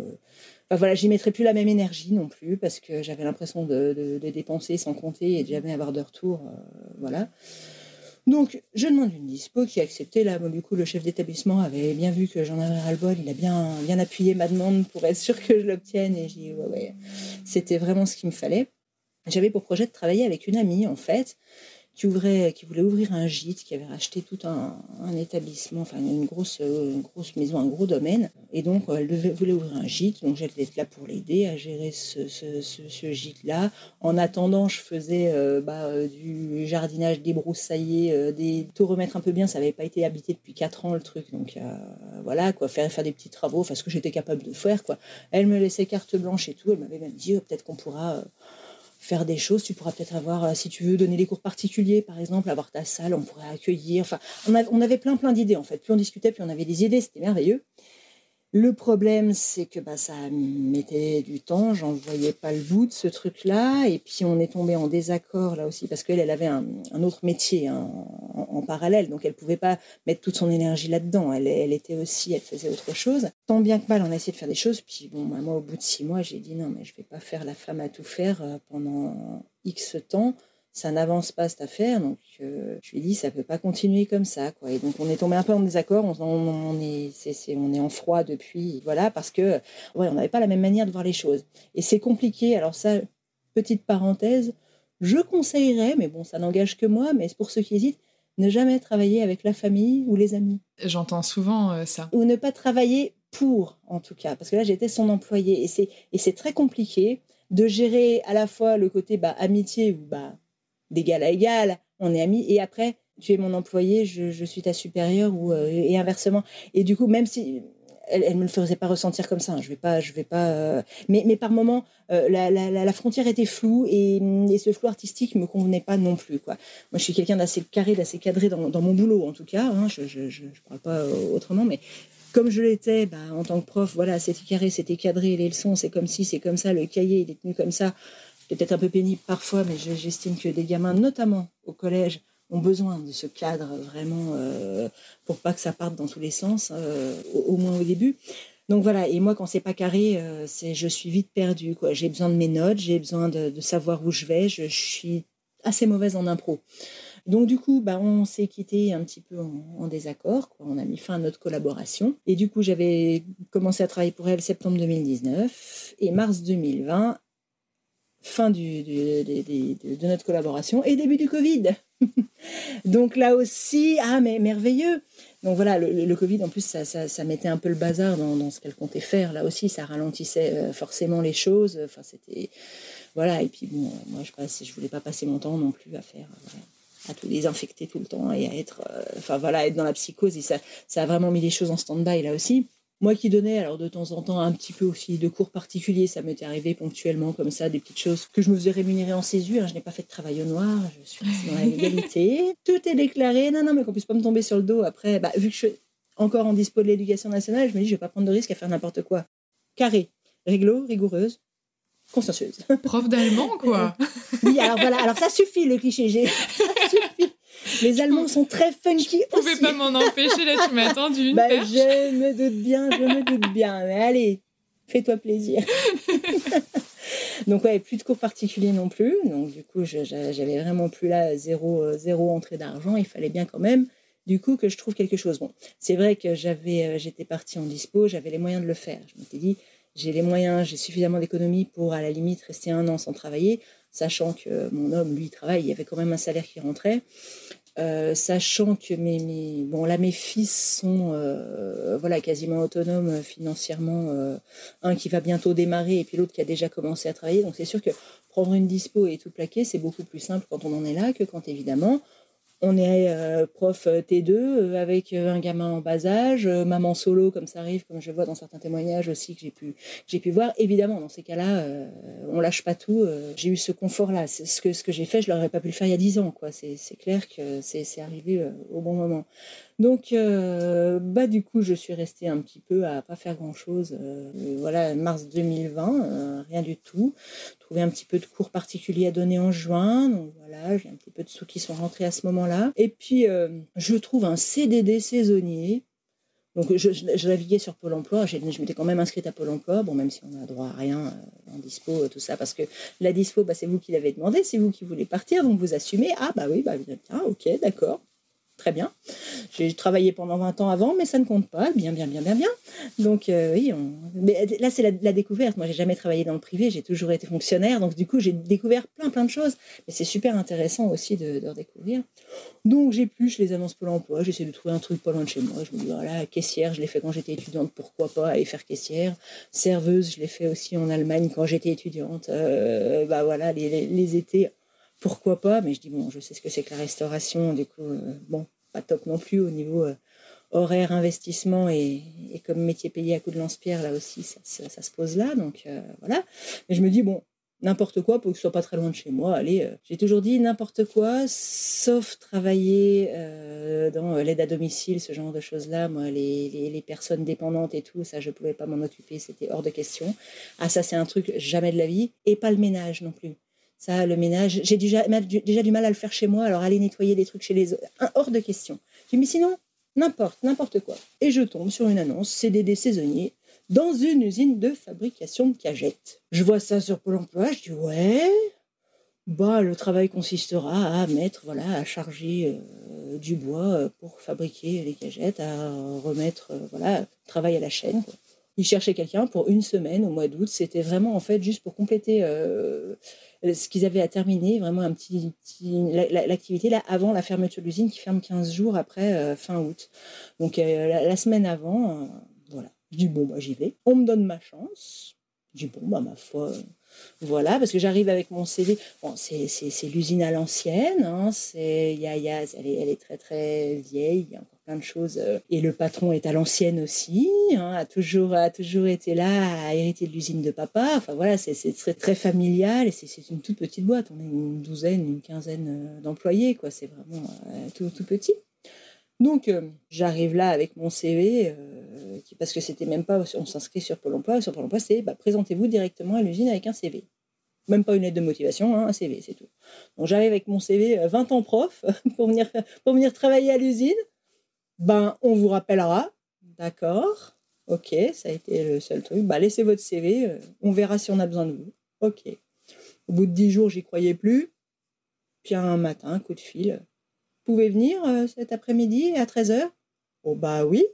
Enfin voilà, j'y mettrai plus la même énergie non plus parce que j'avais l'impression de, de, dépenser sans compter et de jamais avoir de retour. voilà. Donc, je demande une dispo qui a accepté. Là, du coup, le chef d'établissement avait bien vu que j'en avais ras-le-bol. Il a bien, appuyé ma demande pour être sûr que je l'obtienne. Et j'ai ouais, ouais, c'était vraiment ce qu'il me fallait. J'avais pour projet de travailler avec une amie, en fait, qui ouvrait, qui voulait ouvrir un gîte, qui avait racheté tout un, établissement, enfin une grosse, grosse maison, un gros domaine. Et donc, elle devait, voulait ouvrir un gîte. Donc, j'allais être là pour l'aider à gérer ce, gîte-là. En attendant, je faisais euh, bah, euh, du jardinage, débroussailler, euh, des tout remettre un peu bien. Ça n'avait pas été habité depuis 4 ans le truc. Donc, voilà, quoi, faire, faire des petits travaux, enfin, ce que j'étais capable de faire, quoi. Elle me laissait carte blanche et tout. Elle m'avait même dit, peut-être qu'on pourra faire des choses. Tu pourras peut-être avoir, euh, si tu veux donner des cours particuliers, par exemple, avoir ta salle, on pourrait accueillir. Enfin, on, avait plein, plein d'idées en fait. Plus on discutait, plus on avait des idées. C'était merveilleux. Le problème, c'est que bah, ça mettait du temps, j'en voyais pas le bout de ce truc-là, et puis on est tombé en désaccord là aussi, parce qu'elle, elle avait un, autre métier hein, en, parallèle, donc elle pouvait pas mettre toute son énergie là-dedans, elle, elle, était aussi, elle faisait autre chose. Tant bien que mal, on a essayé de faire des choses, puis bon, bah, moi, au bout de six mois, j'ai dit non, mais je vais pas faire la femme à tout faire euh, pendant X temps, ça n'avance pas cette affaire. Donc, euh, je lui ai dit, ça peut pas continuer comme ça, quoi. Et donc, on est tombé un peu en désaccord. On, on, est, on est en froid depuis, voilà, parce que, ouais, on n'avait pas la même manière de voir les choses. Et c'est compliqué. Alors ça, petite parenthèse, je conseillerais, mais bon, ça n'engage que moi, mais pour ceux qui hésitent, ne jamais travailler avec la famille ou les amis. J'entends souvent euh, ça. Ou ne pas travailler pour, en tout cas, parce que là, j'étais son employé, et c'est, et c'est très compliqué de gérer à la fois le côté bah, amitié ou bah, d'égal à égal, on est amis, et après, tu es mon employé, je, suis ta supérieure, ou, euh, et inversement. Et du coup, même si elle ne me le faisait pas ressentir comme ça, hein, je vais pas, je vais pas. Euh, mais, mais par moments, euh, la, la, la, frontière était floue et, et, ce flou artistique me convenait pas non plus. Quoi. Moi, je suis quelqu'un d'assez carré, d'assez cadré dans, mon boulot, en tout cas. Hein, je ne parle pas autrement, mais comme je l'étais, bah, en tant que prof, voilà, c'était carré, c'était cadré, les leçons, c'est comme si, c'est comme ça, le cahier, il est tenu comme ça peut-être un peu pénible parfois, mais j'estime que des gamins, notamment au collège, ont besoin de ce cadre vraiment euh, pour pas que ça parte dans tous les sens, euh, au, moins au début. Donc voilà, et moi quand c'est pas carré, euh, c'est je suis vite perdue. J'ai besoin de mes notes, j'ai besoin de, savoir où je vais. Je, suis assez mauvaise en impro. Donc du coup, bah, on s'est quitté un petit peu en, désaccord. On a mis fin à notre collaboration. Et du coup, j'avais commencé à travailler pour elle septembre 2019 et mars 2020 fin de, notre collaboration et début du Covid. Donc là aussi, ah mais merveilleux. Donc voilà, le, Covid, en plus, ça, mettait un peu le bazar dans, ce qu'elle comptait faire. Là aussi, ça ralentissait euh, forcément les choses. Enfin, c'était... Voilà, et puis bon, moi, je passe, je voulais pas passer mon temps non plus à faire... à tout désinfecter tout le temps et à être... Euh, enfin voilà, être dans la psychose. Et ça a vraiment mis les choses en stand-by là aussi. Moi qui donnais alors de temps en temps un petit peu aussi de cours particuliers, ça m'était arrivé ponctuellement comme ça, des petites choses que je me faisais rémunérer en césure. Je n'ai pas fait de travail au noir, je suis dans la légalité. Tout est déclaré. Non, non, mais qu'on puisse pas me tomber sur le dos après. Bah, vu que je suis encore en dispo de l'éducation nationale, je me dis je vais pas prendre de risque à faire n'importe quoi. Carré, réglo, rigoureuse, consciencieuse. Prof d'allemand, quoi. oui, alors voilà, alors ça suffit le cliché. Suffit. Les Allemands sont très funky. Je pouvais pas m'en empêcher, là, tu m'as attendu une bah, Je me doute bien, je me doute bien. Mais allez, fais-toi plaisir. Donc, ouais, plus de cours particuliers non plus. Donc, du coup, j'avais vraiment plus là zéro, euh, zéro entrée d'argent. Il fallait bien quand même, du coup, que je trouve quelque chose. Bon, c'est vrai que j'avais, euh, j'étais partie en dispo, j'avais les moyens de le faire. Je m'étais dit, j'ai les moyens, j'ai suffisamment d'économies pour, à la limite, rester un an sans travailler sachant que mon homme, lui, travaille, il y avait quand même un salaire qui rentrait. Euh, sachant que mes, mes, bon là mes fils sont euh, voilà quasiment autonomes financièrement euh, un qui va bientôt démarrer et puis l'autre qui a déjà commencé à travailler. Donc c'est sûr que prendre une dispo et tout plaquer c'est beaucoup plus simple quand on en est là que quand évidemment on est euh, prof euh, T2 euh, avec un gamin en bas âge, maman solo comme ça arrive, comme je vois dans certains témoignages aussi que j'ai pu, j'ai pu voir. Évidemment, dans ces cas-là, on lâche pas tout. j'ai eu ce confort-là. Ce que, ce que j'ai fait, je l'aurais pas pu le faire il y a dix ans. Quoi. C'est, clair que c'est arrivé au bon moment. Donc, bah, du coup, je suis restée un petit peu à pas faire grand-chose. voilà, mars 2020, rien du tout. Trouver un petit peu de cours particuliers à donner en juin. Donc, voilà, j'ai un petit peu de sous qui sont rentrés à ce moment-là. Et puis, je trouve un CDD saisonnier. Donc, je, naviguais sur Pôle emploi. Je m'étais quand même inscrite à Pôle emploi. Bon, même si on n'a droit à rien en dispo, tout ça, parce que la dispo, bah, c'est vous qui l'avez demandé, c'est vous qui voulez partir, donc vous assumez. Ah, bah oui, bah, ok, d'accord très bien. J'ai travaillé pendant 20 ans avant, mais ça ne compte pas. Bien, bien, bien, bien, bien. Donc, euh, oui, mais là, c'est la, découverte. Moi, j'ai jamais travaillé dans le privé, j'ai toujours été fonctionnaire. Donc, du coup, j'ai découvert plein, plein de choses. Mais c'est super intéressant aussi de, redécouvrir. Donc, j'épluche les annonces Pôle emploi. J'essaie de trouver un truc pas loin de chez moi. Je me dis, voilà, caissière, je l'ai fait quand j'étais étudiante, pourquoi pas aller faire caissière? Serveuse, je l'ai fait aussi en Allemagne quand j'étais étudiante. Euh, bah voilà, les, les, étés, pourquoi pas. Mais je dis, bon, je sais ce que c'est que la restauration. Du coup, euh, bon, pas top non plus au niveau euh, horaire, investissement et, comme métier payé à coup de lance-pierre, là aussi, ça, se pose là. Donc euh, voilà. Mais je me dis, bon, n'importe quoi pour que ce soit pas très loin de chez moi. Allez, j'ai toujours dit n'importe quoi, sauf travailler dans l'aide à domicile, ce genre de choses-là. Moi, les, les, personnes dépendantes et tout, ça, je pouvais pas m'en occuper, c'était hors de question. Ah, ça, c'est un truc jamais de la vie. Et pas le ménage non plus. Ça, le ménage, j'ai déjà, déjà du mal à le faire chez moi, alors aller nettoyer des trucs chez les autres, hors de question. Je dis, mais sinon, n'importe, n'importe quoi. Et je tombe sur une annonce CDD saisonnier dans une usine de fabrication de cagettes. Je vois ça sur Pôle emploi, je dis, ouais, bah, le travail consistera à mettre, voilà, à charger euh, du bois euh, pour fabriquer les cagettes, à remettre, euh, voilà, travail à la chaîne. Quoi. Ils cherchaient quelqu'un pour une semaine au mois d'août. C'était vraiment en fait juste pour compléter euh, ce qu'ils avaient à terminer, vraiment un petit, l'activité là avant la fermeture de l'usine qui ferme 15 jours après euh, fin août. Donc euh, la, semaine avant, voilà. Je dis bon bah j'y vais. On me donne ma chance. Je dis bon bah ma foi. Voilà, parce que j'arrive avec mon CV. Bon, c'est l'usine à l'ancienne. Hein, c'est, elle, est, elle est très très vieille. Encore plein de choses. Euh, et le patron est à l'ancienne aussi, hein, a, toujours, a toujours été là, a hérité de l'usine de papa. Enfin voilà, c'est très, très familial et c'est une toute petite boîte. On est une douzaine, une quinzaine euh, d'employés, quoi. C'est vraiment euh, tout, tout petit. Donc, j'arrive là avec mon CV, parce que c'était même pas, on s'inscrit sur Pôle emploi. Sur Pôle emploi, c'est bah, présentez-vous directement à l'usine avec un CV. Même pas une lettre de motivation, hein, un CV, c'est tout. Donc, j'arrive avec mon CV 20 ans prof pour venir, pour venir travailler à l'usine ben, on vous rappellera. D'accord. Ok, ça a été le seul truc. Bah, laissez votre CV, euh, on verra si on a besoin de vous. Ok. Au bout de dix jours, j'y croyais plus. Puis un matin, coup de fil. Vous pouvez venir euh, cet après-midi à 13h Oh bah oui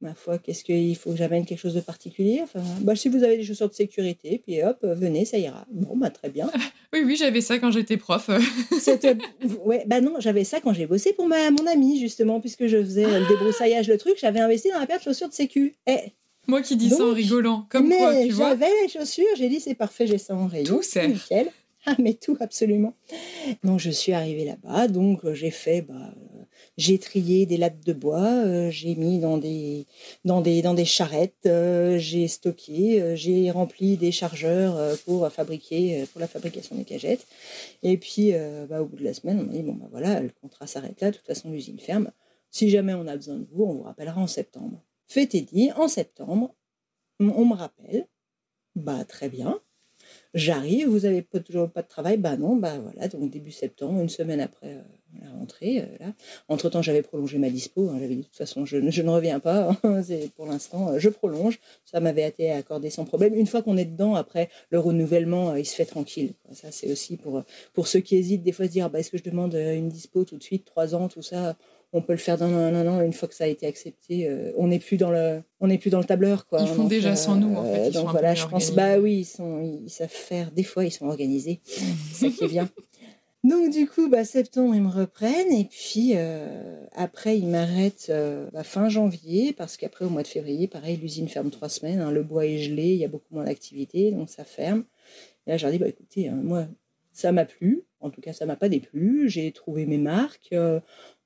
ma foi, qu'est-ce qu'il faut que j'amène quelque chose de particulier? Enfin, bah, Si vous avez des chaussures de sécurité, puis hop, venez, ça ira. Bon, bah très bien. oui, oui, j'avais ça quand j'étais prof. ouais, bah non, j'avais ça quand j'ai bossé pour ma, mon ami, justement, puisque je faisais le débroussaillage, le truc, j'avais investi dans la paire de chaussures de sécu. Eh, Moi qui dis ça en rigolant, comme mais quoi, tu vois. J'avais les chaussures, j'ai dit c'est parfait, j'ai ça en rayon. Tout c'est nickel. Ah, mais tout, absolument. Donc, je suis arrivée là-bas, donc j'ai fait bah, j'ai trié des lattes de bois, euh, j'ai mis dans des, dans des, dans des charrettes, euh, j'ai stocké, euh, j'ai rempli des chargeurs pour fabriquer, pour la fabrication des cagettes. Et puis, bah, au bout de la semaine, on m'a dit bon bah voilà, le contrat s'arrête là. De toute façon, l'usine ferme. Si jamais on a besoin de vous, on vous rappellera en septembre. Fait et dit, en septembre, on me rappelle. Bah très bien. J'arrive, vous avez pas, toujours pas de travail Bah non, bah voilà, donc début septembre, une semaine après la rentrée. Euh, là. Entre-temps, j'avais prolongé ma dispo. Hein, j'avais dit de toute façon, je, je ne reviens pas. Hein, pour l'instant, euh, je prolonge. Ça m'avait été accordé sans problème. Une fois qu'on est dedans, après, le renouvellement, il se fait tranquille. Ça, c'est aussi pour, pour ceux qui hésitent des fois se dire, bah, est-ce que je demande une dispo tout de suite, trois ans, tout ça? On peut le faire dans un an, une fois que ça a été accepté. Euh, on n'est plus dans le, on n'est plus dans le tableur, quoi. Ils font déjà sans nous, en fait. donc voilà, je pense, bah oui, ils sont, ils savent faire. Des fois, ils sont organisés. C'est ça qui est bien. Donc du coup, bah, septembre, ils me reprennent et puis euh, après, ils m'arrêtent euh, bah, fin janvier parce qu'après, au mois de février, pareil, l'usine ferme trois semaines, hein, le bois est gelé, il y a beaucoup moins d'activité, donc ça ferme. Et là, je leur bah, écoutez, hein, moi, ça m'a plu, en tout cas, ça m'a pas déplu, j'ai trouvé mes marques,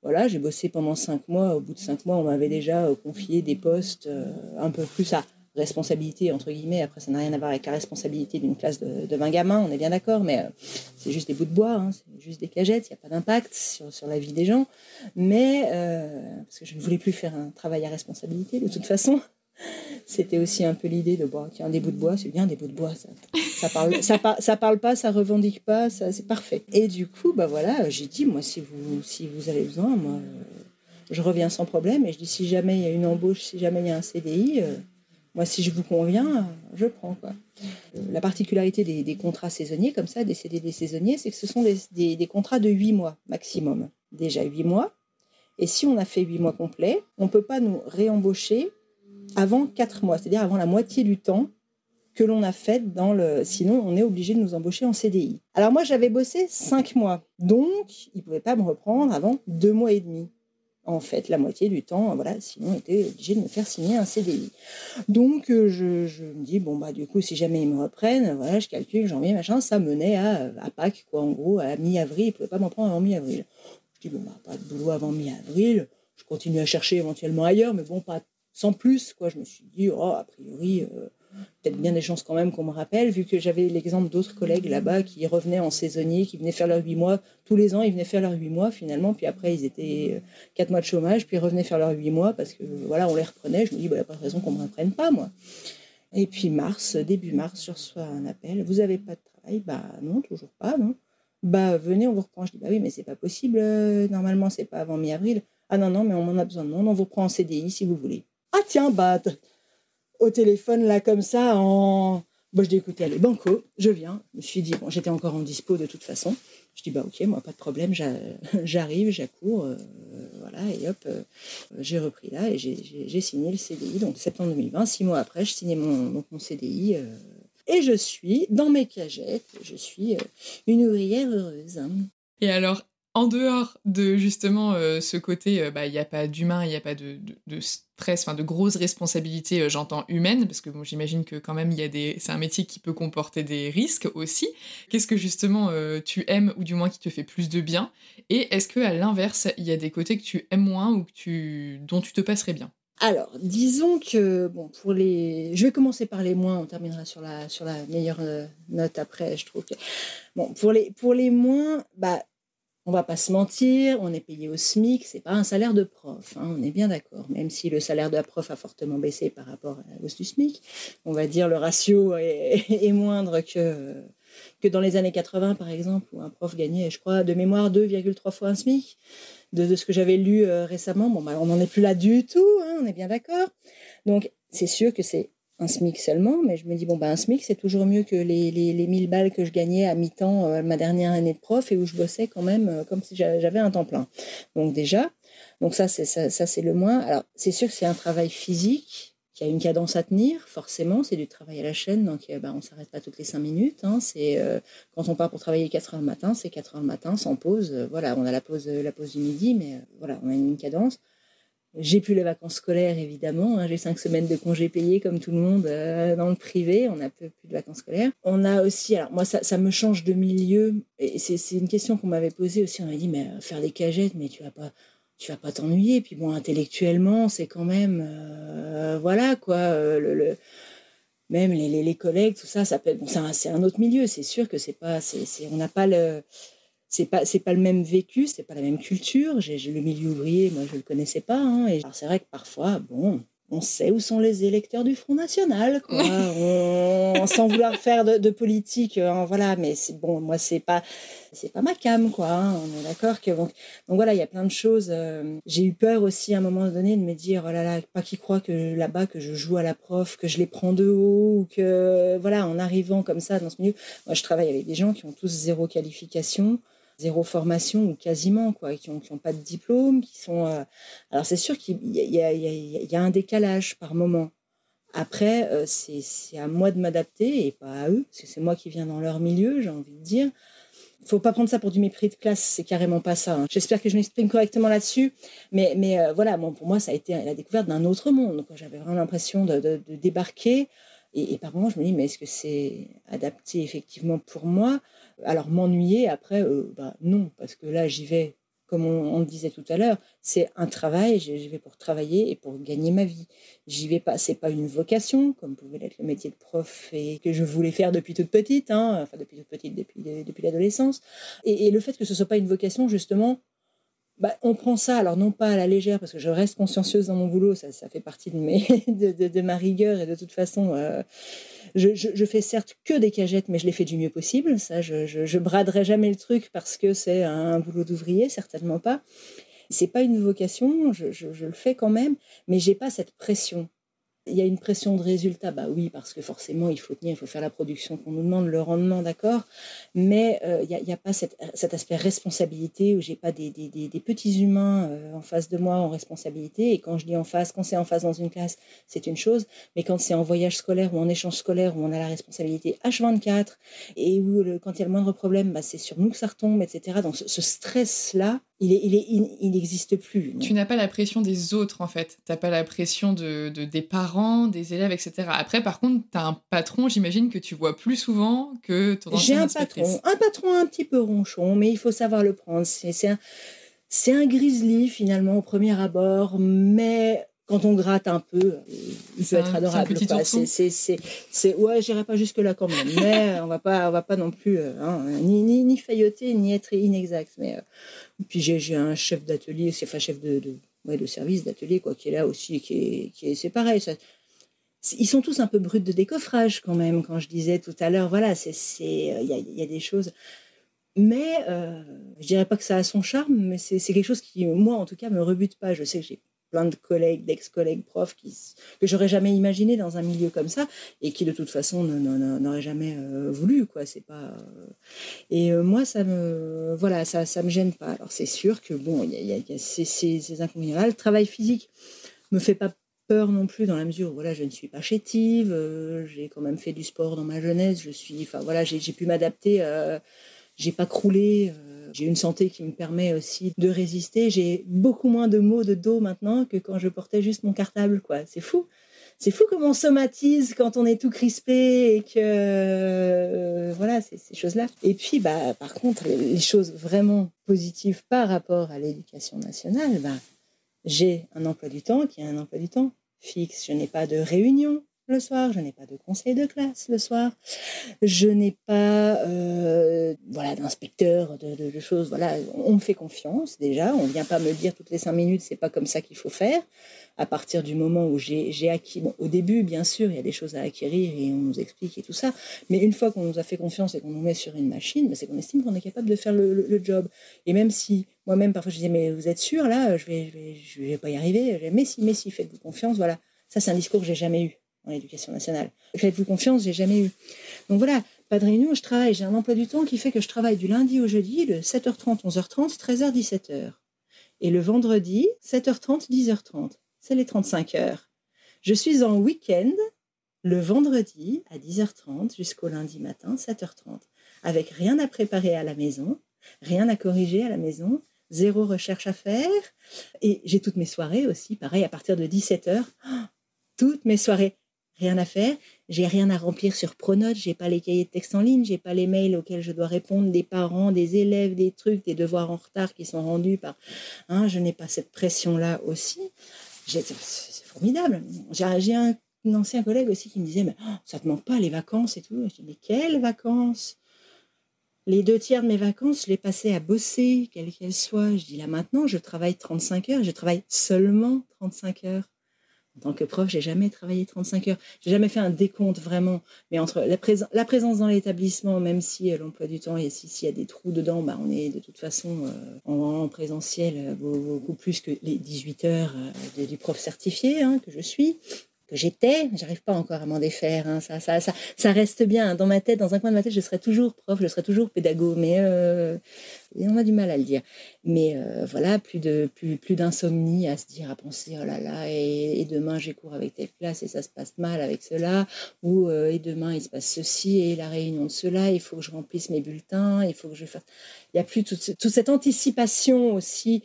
voilà, j'ai bossé pendant cinq mois. Au bout de cinq mois, on m'avait déjà euh, confié des postes euh, un peu plus à responsabilité, entre guillemets. Après, ça n'a rien à voir avec la responsabilité d'une classe de, de 20 gamins, on est bien d'accord, mais euh, c'est juste des bouts de bois, hein, c'est juste des cagettes, il n'y a pas d'impact sur, sur, la vie des gens. Mais, parce que je ne voulais plus faire un travail à responsabilité, de toute façon. C'était aussi un peu l'idée de, bon, tiens, des bouts de bois, c'est bien des bouts de bois, ça, ça parle, ça, ça, parle pas, ça revendique pas, ça, c'est parfait. Et du coup, bah voilà, j'ai dit, moi, si vous, si vous avez besoin, moi, je reviens sans problème. Et je dis, si jamais il y a une embauche, si jamais il y a un CDI, euh, moi, si je vous conviens, je prends, quoi. La particularité des, contrats saisonniers, comme ça, des CDD saisonniers, c'est que ce sont des, contrats de 8 mois maximum. Déjà 8 mois. Et si on a fait huit mois complets, on ne peut pas nous réembaucher avant quatre mois, c'est-à-dire avant la moitié du temps que l'on a fait dans le. Sinon, on est obligé de nous embaucher en CDI. Alors moi, j'avais bossé cinq mois, donc ils ne pouvaient pas me reprendre avant deux mois et demi. En fait, la moitié du temps, voilà, sinon on était obligé de me faire signer un CDI. Donc euh, je, me dis bon bah du coup si jamais ils me reprennent, voilà, je calcule janvier machin, ça menait à, à Pâques quoi, en gros à mi-avril, ils pouvaient pas m'en prendre avant mi-avril. Je dis bon bah pas de boulot avant mi-avril, je continue à chercher éventuellement ailleurs, mais bon pas sans plus quoi. Je me suis dit oh a priori euh, peut-être bien des chances quand même qu'on me rappelle, vu que j'avais l'exemple d'autres collègues là-bas qui revenaient en saisonnier, qui venaient faire leurs huit mois. Tous les ans, ils venaient faire leurs huit mois finalement, puis après, ils étaient euh, quatre mois de chômage, puis ils revenaient faire leurs huit mois parce que voilà, on les reprenait. Je me dis, il bah, n'y a pas de raison qu'on ne me reprenne pas, moi. Et puis mars, début mars, je reçois un appel. Vous n'avez pas de travail? Bah non, toujours pas, non. Bah venez, on vous reprend. Je dis, bah oui, mais c'est pas possible. Euh, normalement, c'est pas avant mi-avril. Ah non, non, mais on en a besoin de monde. On vous reprend en CDI si vous voulez. Ah tiens, bah au téléphone, là, comme ça, en. Bon, je dis, écoutez, allez, banco, je viens. Je me suis dit, bon, j'étais encore en dispo de toute façon. Je dis, bah, ok, moi, pas de problème, j'arrive, j'accours, euh, voilà, et hop, euh, j'ai repris là et j'ai signé le CDI. Donc, septembre 2020, six mois après, je signais mon, mon CDI. Euh, et je suis dans mes cagettes, je suis une ouvrière heureuse. Et alors, en dehors de justement euh, ce côté, euh, bah, il n'y a pas d'humain, il n'y a pas de, stress, enfin de grosses responsabilités, euh, j'entends humaines, parce que j'imagine que quand même a des, c'est un métier qui peut comporter des risques aussi. Qu'est-ce que justement tu aimes ou du moins qui te fait plus de bien? Et est-ce que à l'inverse, il y a des côtés que tu aimes moins ou que tu, dont tu te passerais bien? Alors, disons que, bon, pour les. Je vais commencer par les moins, on terminera sur la, sur la meilleure note après, je trouve que. Bon, pour les, pour les moins, bah, on va pas se mentir, on est payé au SMIC, c'est pas un salaire de prof, hein, on est bien d'accord. Même si le salaire de la prof a fortement baissé par rapport à la hausse du SMIC, on va dire le ratio est, moindre que, que dans les années 80 par exemple, où un prof gagnait, je crois, de mémoire 2,3 fois un SMIC. De, ce que j'avais lu euh, récemment, bon, bah, on n'en est plus là du tout, hein, on est bien d'accord. Donc c'est sûr que c'est un SMIC seulement, mais je me dis, bon, bah, un SMIC, c'est toujours mieux que les, les, les 1000 balles que je gagnais à mi-temps euh, ma dernière année de prof et où je bossais quand même euh, comme si j'avais un temps plein. Donc déjà, donc ça, c'est ça, c'est le moins. Alors, c'est sûr que c'est un travail physique qui a une cadence à tenir, forcément, c'est du travail à la chaîne, donc bah, on ne s'arrête pas toutes les 5 minutes. Hein, c'est, quand on part pour travailler 4 heures le matin, c'est 4 heures le matin, sans pause. voilà, on a la pause, la pause du midi, mais voilà, on a une cadence. J'ai plus les vacances scolaires, évidemment. Hein. J'ai cinq semaines de congés payés, comme tout le monde, euh, dans le privé. On n'a plus de vacances scolaires. On a aussi, alors moi, ça, me change de milieu. Et c'est une question qu'on m'avait posée aussi. On m'a dit, mais euh, faire des cagettes, mais tu vas pas, tu vas pas t'ennuyer. Puis bon, intellectuellement, c'est quand même, euh, voilà quoi. même les, les, les, collègues, tout ça, ça peut. Bon, c'est un, autre milieu. C'est sûr que c'est pas, on n'a pas le c'est pas c'est pas le même vécu, c'est pas la même culture. J'ai le milieu ouvrier, moi je le connaissais pas. Hein, et c'est vrai que parfois, bon, on sait où sont les électeurs du Front National, quoi. on, sans vouloir faire de, politique, hein, voilà. Mais c'est bon, moi c'est pas c'est pas ma cam, quoi. Hein, on est d'accord que donc, donc voilà, il y a plein de choses. Euh, j'ai eu peur aussi à un moment donné de me dire oh là là, pas qu'ils croient que là-bas que je joue à la prof, que je les prends de haut ou que voilà, en arrivant comme ça dans ce milieu, moi je travaille avec des gens qui ont tous zéro qualification zéro formation ou quasiment, quoi, qui n'ont ont pas de diplôme, qui sont. Euh, alors c'est sûr qu'il y, a un décalage par moment. Après, euh, c'est à moi de m'adapter et pas à eux, parce que c'est moi qui viens dans leur milieu, j'ai envie de dire. Il faut pas prendre ça pour du mépris de classe, c'est carrément pas ça. Hein. J'espère que je m'exprime correctement là-dessus, mais, mais euh, voilà, bon, pour moi, ça a été la découverte d'un autre monde. J'avais vraiment l'impression de, débarquer. Et, et, par moments, je me dis, mais est-ce que c'est adapté effectivement pour moi? Alors m'ennuyer après, euh, bah, non, parce que là j'y vais, comme on, le disait tout à l'heure, c'est un travail, j'y vais pour travailler et pour gagner ma vie. J'y vais pas, c'est pas une vocation, comme pouvait l'être le métier de prof et que je voulais faire depuis toute petite, hein, enfin depuis toute petite, depuis, depuis l'adolescence. Et, et, le fait que ce soit pas une vocation, justement, bah, on prend ça, alors non pas à la légère, parce que je reste consciencieuse dans mon boulot, ça, ça fait partie de, mes, de, ma rigueur, et de toute façon, euh, je, fais certes que des cagettes, mais je les fais du mieux possible. Ça, je, je, braderai jamais le truc parce que c'est un boulot d'ouvrier, certainement pas. C'est pas une vocation, je, le fais quand même, mais j'ai pas cette pression. Il y a une pression de résultat, bah oui, parce que forcément, il faut tenir, il faut faire la production qu'on nous demande, le rendement, d'accord. Mais euh, il n'y a, pas cet aspect responsabilité où j'ai pas des, petits humains euh, en face de moi en responsabilité. Et quand je dis en face, quand c'est en face dans une classe, c'est une chose. Mais quand c'est en voyage scolaire ou en échange scolaire où on a la responsabilité H24 et où quand il y a le moindre problème, bah, c'est sur nous que ça retombe, etc. Donc ce stress-là, il n'existe plus. Tu n'as pas la pression des autres, en fait. Tu n'as pas la pression de, des parents, des élèves, etc. Après, par contre, tu as un patron, j'imagine, que tu vois plus souvent que ton J'ai un patron, un patron un petit peu ronchon, mais il faut savoir le prendre. C'est un, un grizzly, finalement, au premier abord, mais quand on gratte un peu, il peut être adorable. C'est, ouais, j'irai pas jusque là quand même, mais on va pas, on va pas non plus euh, hein, ni, ni, ni failloter ni être inexact. Mais euh, puis j'ai, un chef d'atelier, c'est enfin chef de, de, ouais, de service d'atelier quoi, qui est là aussi, qui est, qui est, c'est pareil. Ça, ils sont tous un peu bruts de décoffrage quand même. Quand je disais tout à l'heure, voilà, c'est, c'est, il y a, y a des choses. Mais euh, je dirais pas que ça a son charme, mais c'est, c'est quelque chose qui, moi en tout cas, me rebute pas. Je sais que j'ai plein de collègues, d'ex-collègues profs que j'aurais jamais imaginé dans un milieu comme ça et qui de toute façon n'auraient jamais euh, voulu quoi. Pas euh, et euh, moi ça me voilà ça ça me gêne pas. Alors c'est sûr que bon il y a, y a ces, ces, inconvénients là. Le travail physique me fait pas peur non plus dans la mesure où voilà je ne suis pas chétive. j'ai quand même fait du sport dans ma jeunesse. Je suis enfin voilà j'ai pu m'adapter. j'ai pas croulé j'ai une santé qui me permet aussi de résister. J'ai beaucoup moins de maux de dos maintenant que quand je portais juste mon cartable, quoi. C'est fou. C'est fou comment on somatise quand on est tout crispé et que euh, voilà, c'est ces choses-là. Et puis, bah, par contre, les, choses vraiment positives par rapport à l'éducation nationale, bah, j'ai un emploi du temps qui est un emploi du temps fixe. Je n'ai pas de réunion le soir, je n'ai pas de conseil de classe le soir, je n'ai pas euh, voilà d'inspecteur de, choses. Voilà, on me fait confiance déjà. On vient pas me dire toutes les cinq minutes, c'est pas comme ça qu'il faut faire. À partir du moment où j'ai acquis, au début bien sûr, il y a des choses à acquérir et on nous explique et tout ça. Mais une fois qu'on nous a fait confiance et qu'on nous met sur une machine, ben, c'est qu'on estime qu'on est capable de faire le, job. Et même si moi-même parfois je disais mais vous êtes sûr là, je vais je vais, je vais pas y arriver. Mais si mais si faites-vous confiance, voilà. Ça c'est un discours que j'ai jamais eu en éducation nationale. Faites-vous confiance, j'ai jamais eu. Donc voilà, pas de réunion, je travaille, j'ai un emploi du temps qui fait que je travaille du lundi au jeudi de 7h30, 11h30, 13h, 17h. Et le vendredi, 7h30, 10h30. C'est les 35 heures. Je suis en week-end le vendredi à 10h30 jusqu'au lundi matin, 7h30, avec rien à préparer à la maison, rien à corriger à la maison, zéro recherche à faire. Et j'ai toutes mes soirées aussi, pareil, à partir de 17h, toutes mes soirées rien à faire, j'ai rien à remplir sur Pronote, j'ai pas les cahiers de texte en ligne, j'ai pas les mails auxquels je dois répondre des parents, des élèves, des trucs, des devoirs en retard qui sont rendus par. Hein, je n'ai pas cette pression-là aussi. C'est formidable. J'ai un, ancien collègue aussi qui me disait mais oh, ça te manque pas les vacances et tout. Je dis mais quelles vacances? Les deux tiers de mes vacances, je les passais à bosser, quelles qu'elles soient. Je dis là maintenant, je travaille 35 heures, je travaille seulement 35 heures. En tant que prof, j'ai jamais travaillé 35 heures. J'ai jamais fait un décompte vraiment. Mais entre la, présence dans l'établissement, même si euh, l'emploi du temps, et s'il y a des trous dedans, bah, on est de toute façon euh, en, présentiel euh, beaucoup plus que les 18 heures du prof certifié hein, que je suis que j'étais, j'arrive pas encore à m'en défaire. Hein. ça, ça, ça, reste bien dans ma tête, dans un coin de ma tête, je serai toujours prof, je serai toujours pédagogue, mais euh, on a du mal à le dire. Mais euh, voilà, plus de plus, plus d'insomnie à se dire, à penser, oh là là, et, demain j'ai cours avec telle classe et ça se passe mal avec cela, ou euh, et demain il se passe ceci et la réunion de cela, il faut que je remplisse mes bulletins, il faut que je fasse. Il y a plus toute, toute cette anticipation aussi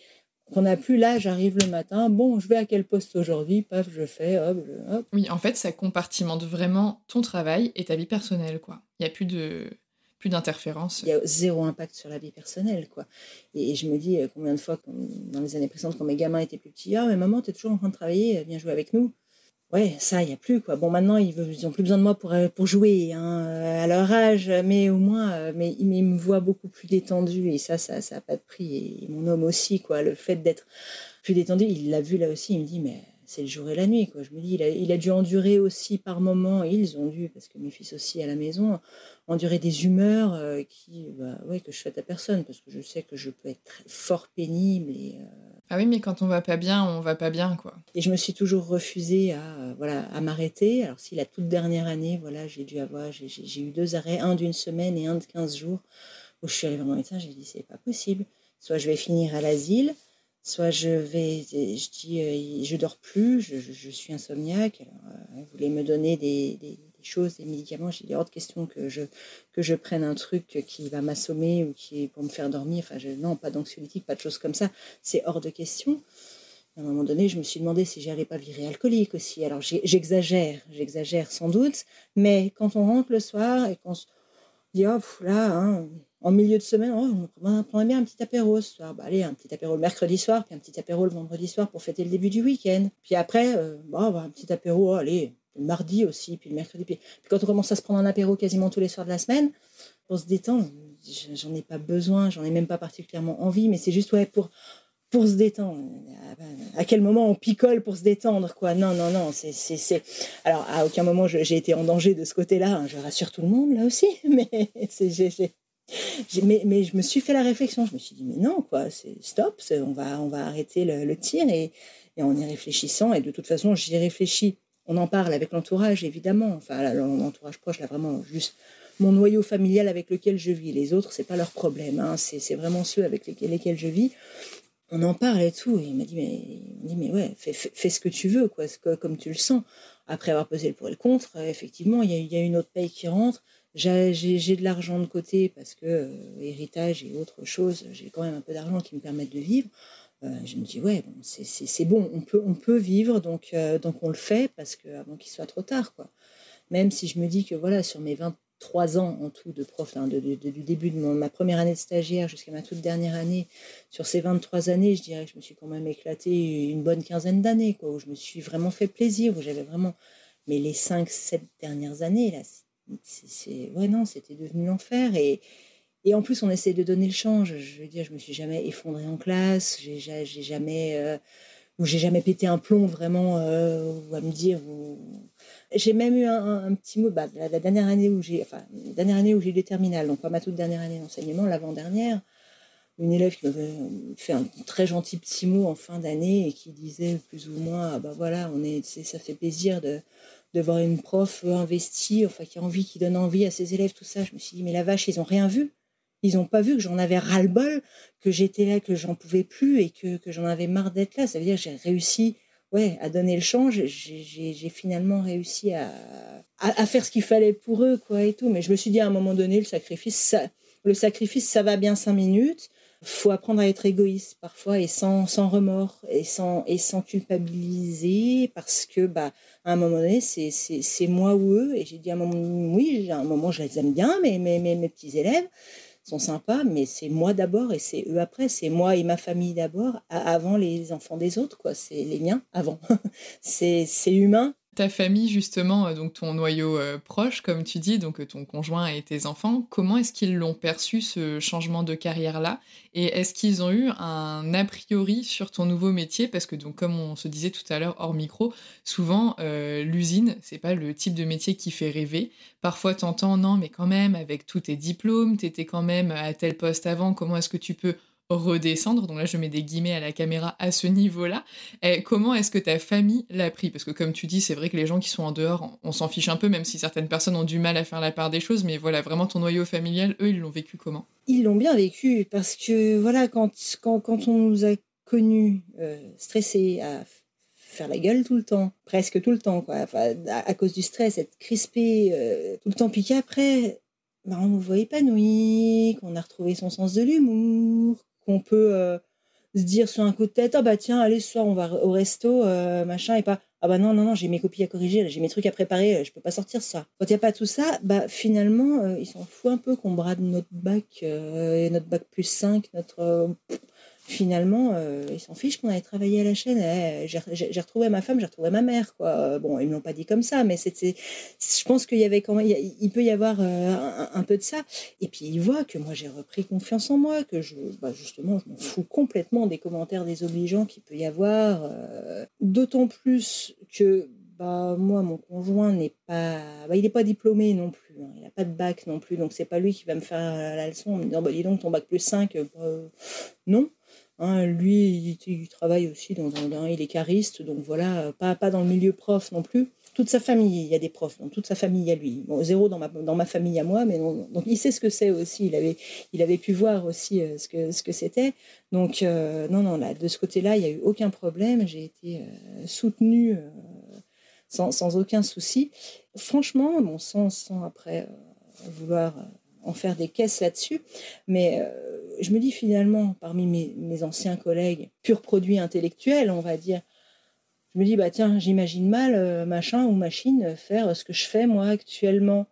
qu'on n'a plus là, j'arrive le matin, bon, je vais à quel poste aujourd'hui, paf, je fais, hop, hop. Oui, en fait, ça compartimente vraiment ton travail et ta vie personnelle, quoi. Il n'y a plus de plus d'interférences. Il y a zéro impact sur la vie personnelle, quoi. Et, je me dis, euh, combien de fois, dans les années précédentes, quand mes gamins étaient plus petits, ah, mais maman, tu es toujours en train de travailler, viens jouer avec nous ouais, ça, n'y a plus, quoi. Bon, maintenant, ils n'ont plus besoin de moi pour, euh, jouer, hein, euh, à leur âge, mais au moins, euh, mais, ils me voient beaucoup plus détendu, et ça, ça n'a pas de prix. Et mon homme aussi, quoi. Le fait d'être plus détendu, il l'a vu là aussi, il me dit, mais c'est le jour et la nuit, quoi. Je me dis, il a, il a dû endurer aussi par moments, ils ont dû, parce que mes fils aussi à la maison, endurer des humeurs qui, bah, ouais, que je souhaite à personne, parce que je sais que je peux être fort pénible et Ah oui, mais quand on va pas bien, on va pas bien, quoi. Et je me suis toujours refusée à, voilà, à m'arrêter. Alors si la toute dernière année, voilà, j'ai dû avoir, j'ai eu deux arrêts, un d'une semaine et un de 15 jours, où je suis allée voir mon médecin, j'ai dit, c'est pas possible. Soit je vais finir à l'asile, soit je vais, je dis, euh, je dors plus, je, suis insomniaque. Alors, euh, voulait me donner des, choses, des médicaments. J'ai dit hors de question que je, que je prenne un truc qui va m'assommer ou qui est pour me faire dormir. Enfin, non, pas d'anxiolytique, pas de choses comme ça. C'est hors de question. À un moment donné, je me suis demandé si j'allais pas virer alcoolique aussi. Alors j'exagère, j'exagère sans doute, mais quand on rentre le soir et qu'on se dit, oh là, hein, en milieu de semaine, oh, on prendrait bien un petit apéro ce soir. Bah, allez, un petit apéro le mercredi soir, puis un petit apéro le vendredi soir pour fêter le début du week-end. Puis après, euh, bah, un petit apéro, allez, le mardi aussi, puis le mercredi. Puis, quand on commence à se prendre un apéro quasiment tous les soirs de la semaine, pour se détendre, j'en ai pas besoin, j'en ai même pas particulièrement envie, mais c'est juste ouais, pour, pour se détendre. À quel moment on picole pour se détendre, quoi? Non, non, non. C'est, c'est, Alors, à aucun moment j'ai été en danger de ce côté-là. Hein, je rassure tout le monde, là aussi. Mais, mais, mais, je me suis fait la réflexion. Je me suis dit, mais non, quoi, c'est stop, on va, on va arrêter le, le tir et, et, en y réfléchissant. Et de toute façon, j'y réfléchis on en parle avec l'entourage, évidemment. Enfin, l'entourage proche, là, vraiment, juste mon noyau familial avec lequel je vis. Les autres, c'est pas leur problème. Hein. C'est vraiment ceux avec lesquels, je vis. On en parle et tout. Et il m'a dit, mais, dit, mais ouais, fais, ce que tu veux, quoi, comme tu le sens. Après avoir pesé le pour et le contre, effectivement, il y, a, une autre paye qui rentre. J'ai de l'argent de côté parce que euh, héritage et autre chose, j'ai quand même un peu d'argent qui me permettent de vivre. Euh, je me dis, ouais, bon, c'est bon, on peut, on peut vivre, donc, euh, donc on le fait parce que, avant qu'il soit trop tard. Quoi. Même si je me dis que voilà, sur mes 23 ans en tout de prof, hein, du début de ma première année de stagiaire jusqu'à ma toute dernière année, sur ces 23 années, je dirais que je me suis quand même éclaté une bonne quinzaine d'années, où je me suis vraiment fait plaisir, où j'avais vraiment. Mais les 5-7 dernières années, là, c'est. Ouais, c'était devenu l'enfer. Et. Et en plus, on essaie de donner le change. Je veux dire, je me suis jamais effondrée en classe, j'ai jamais, euh, ou j'ai jamais pété un plomb vraiment, euh, ou à me dire. J'ai même eu un, petit mot. Bah, la, dernière année où j'ai, enfin, dernière année où j'ai eu les terminales, donc pas ma toute dernière année d'enseignement, l'avant-dernière, une élève qui m'avait fait un très gentil petit mot en fin d'année et qui disait plus ou moins, ah bah voilà, on est, ça fait plaisir de de voir une prof investie, enfin qui a envie, qui donne envie à ses élèves, tout ça. Je me suis dit, mais la vache, ils ont rien vu. Ils n'ont pas vu que j'en avais ras-le-bol, que j'étais là, que j'en pouvais plus et que, que j'en avais marre d'être là. Ça veut dire que j'ai réussi ouais, à donner le change. J'ai finalement réussi à, à, faire ce qu'il fallait pour eux, quoi, et tout. Mais je me suis dit à un moment donné, le sacrifice, ça, le sacrifice, ça va bien cinq minutes. Faut apprendre à être égoïste parfois et sans, sans remords et sans, et sans culpabiliser parce que, bah, à un moment donné, c'est moi ou eux. Et j'ai dit à un moment, oui, à un moment, je les aime bien, mes, mes, mes petits élèves sont sympas, mais c'est moi d'abord et c'est eux après. C'est moi et ma famille d'abord, avant les enfants des autres, quoi. C'est les miens avant. c'est humain, ta famille, justement, euh, donc ton noyau euh, proche, comme tu dis, donc euh, ton conjoint et tes enfants, comment est-ce qu'ils l'ont perçu ce changement de carrière-là? Et est-ce qu'ils ont eu un a priori sur ton nouveau métier? Parce que, donc, comme on se disait tout à l'heure hors micro, souvent l'usine, c'est pas le type de métier qui fait rêver. Parfois, t'entends non, mais quand même, avec tous tes diplômes, t'étais quand même à tel poste avant, comment est-ce que tu peux redescendre. Donc là, je mets des guillemets à la caméra à ce niveau-là. comment est-ce que ta famille l'a pris? Parce que comme tu dis, c'est vrai que les gens qui sont en dehors, on s'en fiche un peu, même si certaines personnes ont du mal à faire la part des choses. Mais voilà, vraiment ton noyau familial, eux, ils l'ont vécu comment? Ils l'ont bien vécu parce que voilà, quand, on nous a connus euh, stressés, à faire la gueule tout le temps, presque tout le temps, quoi, à, cause du stress, être crispé euh, tout le temps, puis qu'après, bah, on nous voit épanoui, qu'on a retrouvé son sens de l'humour, qu'on peut euh, se dire sur un coup de tête, ah bah tiens, allez, ce soir on va au resto, euh, machin, et pas, ah bah non, non, non, j'ai mes copies à corriger, j'ai mes trucs à préparer, je peux pas sortir ça. Quand il n'y a pas tout ça, bah finalement, euh, ils s'en foutent un peu qu'on brade notre bac, notre bac plus 5, notre finalement, euh, ils s'en fichent qu'on allait travailler à la chaîne. Eh, j'ai retrouvé ma femme, j'ai retrouvé ma mère. Quoi. Bon, ils ne l'ont pas dit comme ça, mais c'était, je pense qu'il y avait quand même, il peut y avoir euh, un, peu de ça. Et puis ils voient que moi j'ai repris confiance en moi, que je, bah, justement, je m'en fous complètement des commentaires désobligeants qu'il peut y avoir. Euh, d'autant plus que bah, moi, mon conjoint n'est pas, bah, il n'est pas diplômé non plus. Hein. Il n'a pas de bac non plus, donc c'est pas lui qui va me faire la leçon en me disant, bah, dis donc ton bac plus 5, non. Hein, lui, il, travaille aussi dans un, il est cariste, donc voilà, pas, pas dans le milieu prof non plus. Toute sa famille, il y a des profs, dans toute sa famille, a lui. Bon, zéro dans ma, dans ma famille à moi, mais donc il sait ce que c'est aussi. Il avait, il avait pu voir aussi euh, ce que ce que c'était. Donc euh, non, non, là, de ce côté-là, il n'y a eu aucun problème. J'ai été euh, soutenue sans, sans, aucun souci. Franchement, bon, sans, sans après vouloir en faire des caisses là-dessus. Mais euh, je me dis finalement, parmi mes, anciens collègues, pur produit intellectuel, on va dire, je me dis, bah tiens, j'imagine mal euh, machin ou machine faire ce que je fais moi actuellement.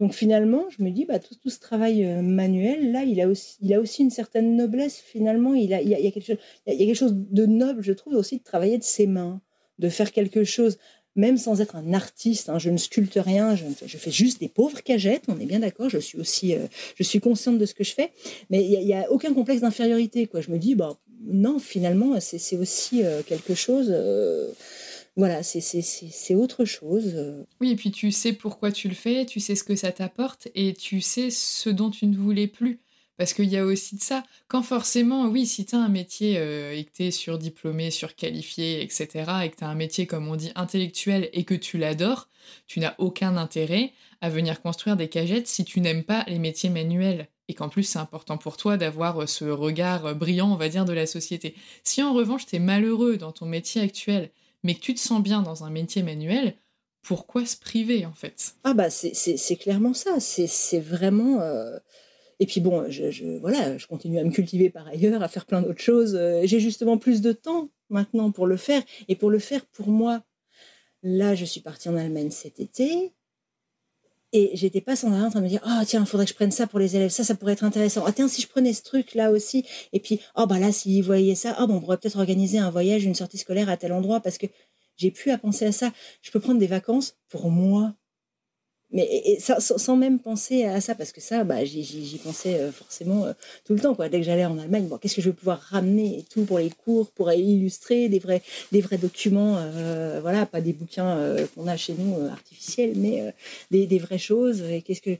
Donc finalement, je me dis, bah, tout, tout ce travail euh, manuel, là, il a, aussi, il a aussi une certaine noblesse. Finalement, il, a, il, y a, quelque chose, il y a quelque chose de noble, je trouve, aussi de travailler de ses mains, de faire quelque chose même sans être un artiste, hein, je ne sculpte rien, je, fais juste des pauvres cagettes, on est bien d'accord, je suis aussi, euh, je suis consciente de ce que je fais, mais il n'y a, aucun complexe d'infériorité, quoi. Je me dis, bah, non, finalement, c'est aussi euh, quelque chose, euh, voilà, c'est autre chose. Oui, et puis tu sais pourquoi tu le fais, tu sais ce que ça t'apporte, et tu sais ce dont tu ne voulais plus. Parce qu'il y a aussi de ça. Quand forcément, oui, si tu as un métier euh, et que tu es surdiplômé, surqualifié, etc., et que tu un métier, comme on dit, intellectuel et que tu l'adores, tu n'as aucun intérêt à venir construire des cagettes si tu n'aimes pas les métiers manuels. Et qu'en plus, c'est important pour toi d'avoir euh, ce regard euh, brillant, on va dire, de la société. Si en revanche, tu es malheureux dans ton métier actuel, mais que tu te sens bien dans un métier manuel, pourquoi se priver en fait? Ah bah c'est clairement ça, c'est vraiment... Et puis bon, je, voilà, je continue à me cultiver par ailleurs, à faire plein d'autres choses. Euh, j'ai justement plus de temps maintenant pour le faire. Et pour le faire pour moi, là, je suis partie en Allemagne cet été. Et j'étais pas sans arrêt en train de me dire, oh tiens, il faudrait que je prenne ça pour les élèves, ça, ça pourrait être intéressant. Ah tiens, si je prenais ce truc là aussi, et puis, oh bah là, s'ils voyaient ça, oh bon, on pourrait peut-être organiser un voyage, une sortie scolaire à tel endroit, parce que j'ai pu à penser à ça. Je peux prendre des vacances pour moi, mais sans, même penser à ça, parce que ça, bah, j'y pensais euh, forcément euh, tout le temps. Dès que j'allais en Allemagne, qu'est-ce que je vais pouvoir ramener tout pour les cours, pour illustrer des vrais, des vrais documents, euh, voilà, pas des bouquins qu'on a chez nous artificiels, mais des, vraies choses. Et qu'est-ce que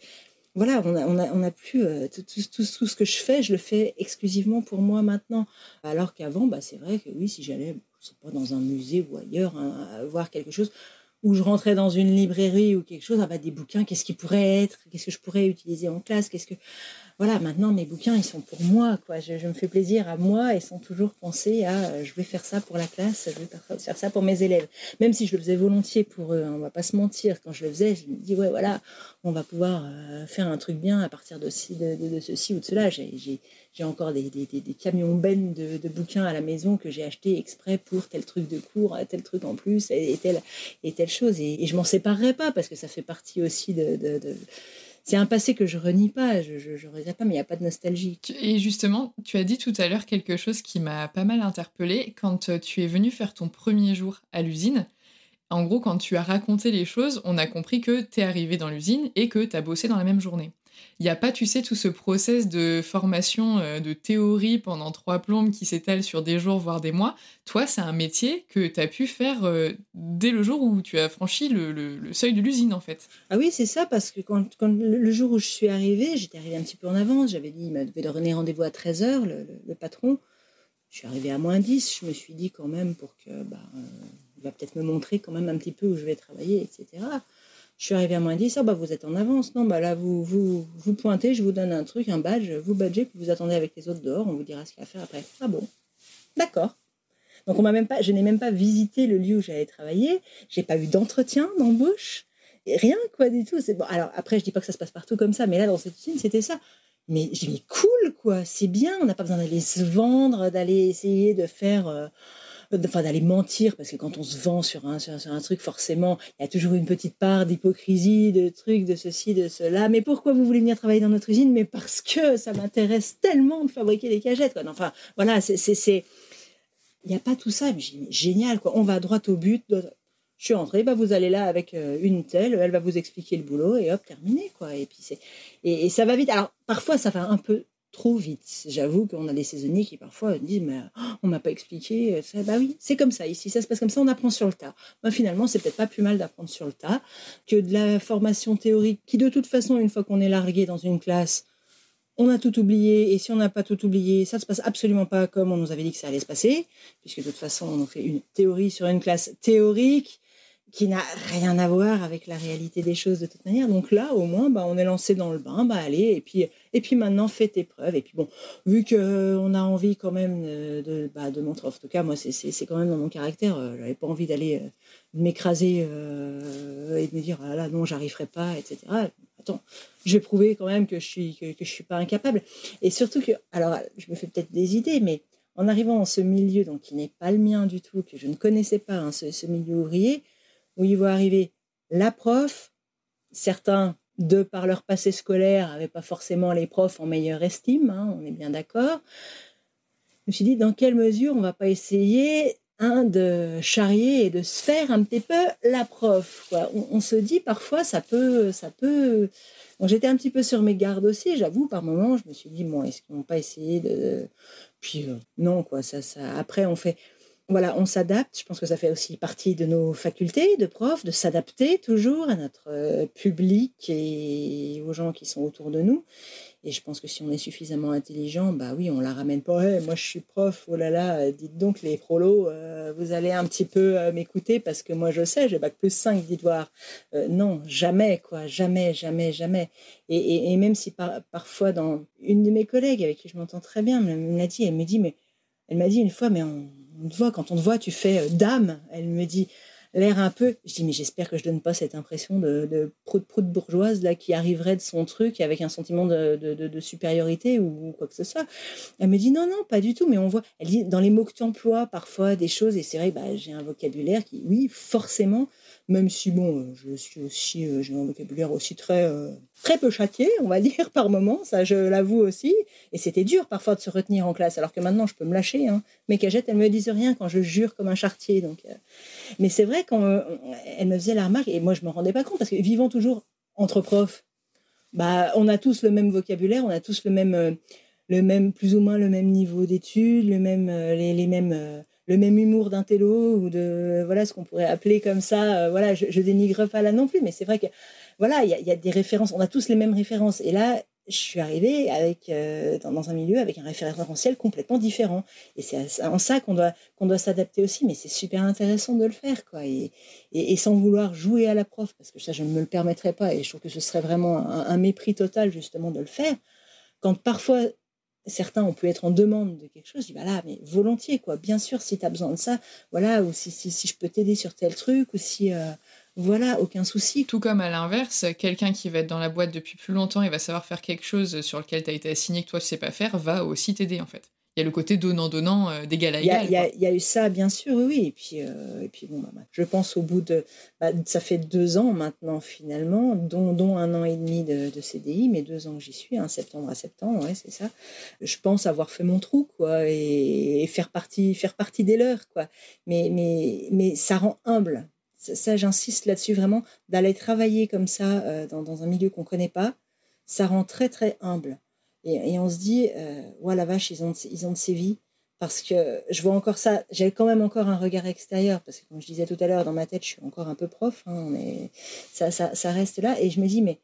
voilà, on a, on a, plus tout, ce que je fais, je le fais exclusivement pour moi maintenant. Alors qu'avant, bah, c'est vrai que oui, si j'allais, pas dans un musée ou ailleurs, hein, voir quelque chose, où je rentrais dans une librairie ou quelque chose, ah bah, des bouquins, qu'est-ce qui pourrait être, qu'est-ce que je pourrais utiliser en classe, qu'est-ce que voilà, maintenant mes bouquins ils sont pour moi, quoi. Je, me fais plaisir à moi et sans toujours penser à euh, je vais faire ça pour la classe, je vais faire ça pour mes élèves. Même si je le faisais volontiers pour eux, hein, on va pas se mentir. Quand je le faisais, je me dis ouais voilà, on va pouvoir euh, faire un truc bien à partir de, ceci ou de cela. J'ai encore des, camions bennes de, bouquins à la maison que j'ai acheté exprès pour tel truc de cours, tel truc en plus et, telle, et chose. Et, et je m'en séparerai pas parce que ça fait partie aussi de, c'est un passé que je renie pas, je, je, regrette pas, mais il n'y a pas de nostalgie. Et justement, tu as dit tout à l'heure quelque chose qui m'a pas mal interpellée quand euh, tu es venu faire ton premier jour à l'usine. En gros, quand tu as raconté les choses, on a compris que tu es arrivé dans l'usine et que tu as bossé dans la même journée. Il n'y a pas, tu sais, tout ce process de formation, euh, de théorie pendant trois plombes qui s'étale sur des jours, voire des mois. Toi, c'est un métier que tu as pu faire euh, dès le jour où tu as franchi le, seuil de l'usine, en fait. Ah oui, c'est ça, parce que quand, le jour où je suis arrivée, j'étais arrivée un petit peu en avance. J'avais dit, il m'avait donné rendez-vous à 13h, le, patron. Je suis arrivée à moins 10. Je me suis dit quand même pour que, bah, euh, il va peut-être me montrer quand même un petit peu où je vais travailler, etc. Je suis arrivée à moins 10, ah bah vous êtes en avance, non, bah là vous, vous, vous pointez, je vous donne un truc, un badge, vous badgez, puis vous attendez avec les autres dehors, on vous dira ce qu'il y a à faire après. Ah bon, d'accord. Donc on m'a même pas, je n'ai même pas visité le lieu où j'allais travailler, j'ai pas eu d'entretien d'embauche, rien quoi du tout. Bon. Alors après je dis pas que ça se passe partout comme ça, mais là dans cette usine c'était ça. Mais j'ai mis cool quoi, c'est bien, on n'a pas besoin d'aller se vendre, d'aller essayer de faire. Euh, enfin d'aller mentir, parce que quand on se vend sur un, sur, un truc, forcément, il y a toujours une petite part d'hypocrisie, de trucs, de ceci, de cela. Mais pourquoi vous voulez venir travailler dans notre usine? Mais parce que ça m'intéresse tellement de fabriquer des cagettes. Quoi. Enfin, voilà, c'est... Il n'y a pas tout ça, mais génial, quoi. On va droit au but. Je suis entrée, bah vous allez là avec euh, une telle, elle va vous expliquer le boulot et hop, terminé, quoi. Et puis c'est... Et, et ça va vite. Alors, parfois, ça va un peu trop vite. J'avoue qu'on a des saisonniers qui parfois disent mais oh, on m'a pas expliqué ça. Bah oui, c'est comme ça. Ici, ça se passe comme ça. On apprend sur le tas. Bah, finalement, c'est peut-être pas plus mal d'apprendre sur le tas que de la formation théorique qui, de toute façon, une fois qu'on est largué dans une classe, on a tout oublié, et si on n'a pas tout oublié, ça ne se passe absolument pas comme on nous avait dit que ça allait se passer, puisque de toute façon, on fait une théorie sur une classe théorique qui n'a rien à voir avec la réalité des choses de toute manière. Donc là, au moins, bah, on est lancé dans le bain, bah allez, et puis, et puis maintenant, fais tes. Et puis bon, vu qu'on a envie quand même de, bah, de montrer, en tout cas, moi, c'est quand même dans mon caractère, euh, j'avais pas envie d'aller euh, m'écraser euh, et de me dire, ah là, non, j'arriverai pas, etc. Attends, je vais prouver quand même que je suis, que, je suis pas incapable. Et surtout que, alors, je me fais peut-être des idées, mais en arrivant dans ce milieu, donc qui n'est pas le mien du tout, que je ne connaissais pas, hein, ce milieu ouvrier, où ils vont arriver la prof, certains, de par leur passé scolaire, n'avaient pas forcément les profs en meilleure estime, hein, on est bien d'accord. Je me suis dit, dans quelle mesure on va pas essayer hein, de charrier et de se faire un petit peu la prof. On, se dit parfois, ça peut... Ça peut... j'étais un petit peu sur mes gardes aussi, j'avoue, par moments, je me suis dit, bon, est-ce qu'ils vont pas essayer de... Puis euh, non, quoi, ça... Après, on fait voilà, on s'adapte. Je pense que ça fait aussi partie de nos facultés de profs, de s'adapter toujours à notre euh, public et aux gens qui sont autour de nous. Et je pense que si on est suffisamment intelligent, bah oui, on la ramène pas. moi, je suis prof. Oh là là, euh, dites donc les prolos, euh, vous allez un petit peu m'écouter parce que moi, je sais, j'ai bac plus 5, dites voir. non, jamais, quoi, jamais, jamais, jamais. Et, même si parfois, dans une de mes collègues avec qui je m'entends très bien, me l'a dit, elle me dit, mais elle m'a dit une fois, mais on, on te voit, quand on te voit, tu fais euh, dame. Elle me dit l'air un peu. Je dis, mais j'espère que je donne pas cette impression de, de prout prout bourgeoise là qui arriverait de son truc avec un sentiment de, de, supériorité ou quoi que ce soit. Elle me dit, non, non, pas du tout, mais on voit. Elle dit, dans les mots que tu emploies parfois des choses, et c'est vrai, bah, j'ai un vocabulaire qui, oui, forcément, même si bon, euh, je suis aussi, euh, j'ai un vocabulaire aussi très, euh, très peu châtié, on va dire, par moment, ça je l'avoue aussi. Et c'était dur parfois de se retenir en classe, alors que maintenant je peux me lâcher. Hein. Mes cagettes, elles me disent rien quand je jure comme un chartier. Donc, Mais c'est vrai qu'elle me faisait la remarque, et moi je me rendais pas compte, parce que vivant toujours entre profs, bah, on a tous le même vocabulaire, on a tous le même, le même plus ou moins le même niveau d'études, le même, les mêmes le même humour d'un télo ou de voilà ce qu'on pourrait appeler comme ça. Euh, voilà, je, je, dénigre pas là non plus, mais c'est vrai que voilà, il y, a des références. On a tous les mêmes références. Et là, je suis arrivée avec euh, dans, un milieu avec un référentiel complètement différent. Et c'est en ça qu'on doit qu'on doit s'adapter aussi. Mais c'est super intéressant de le faire, quoi. Et, sans vouloir jouer à la prof, parce que ça, je ne me le permettrais pas. Et je trouve que ce serait vraiment un, un mépris total justement de le faire. Quand parfois certains ont pu être en demande de quelque chose, je dis voilà, mais volontiers quoi. Bien sûr, si tu as besoin de ça, voilà, ou si, si, je peux t'aider sur tel truc, ou si euh, voilà, aucun souci. Tout comme à l'inverse, quelqu'un qui va être dans la boîte depuis plus longtemps et va savoir faire quelque chose sur lequel tu as été assigné que toi tu sais pas faire, va aussi t'aider en fait il y a le côté donnant-donnant euh, d'égal à égal. Il y, a eu ça, bien sûr, oui. Et puis, euh, et puis bon, bah, bah, je pense au bout de. Bah, ça fait deux ans maintenant, finalement, dont, dont un an et demi de, CDI, mais deux ans que j'y suis, hein, septembre à septembre, ouais, c'est ça. Je pense avoir fait mon trou, quoi, et, faire partie, faire partie des leurs, quoi. Mais, mais, mais ça rend humble. Ça, j'insiste là-dessus vraiment, d'aller travailler comme ça euh, dans, dans un milieu qu'on ne connaît pas, ça rend très, très humble. Et, on se dit, euh, la vache, ils ont, ils ont de sévi. Parce que je vois encore ça, j'ai quand même encore un regard extérieur, parce que comme je disais tout à l'heure, dans ma tête, je suis encore un peu prof, hein, mais ça, ça, ça, reste là. Et je me dis, mais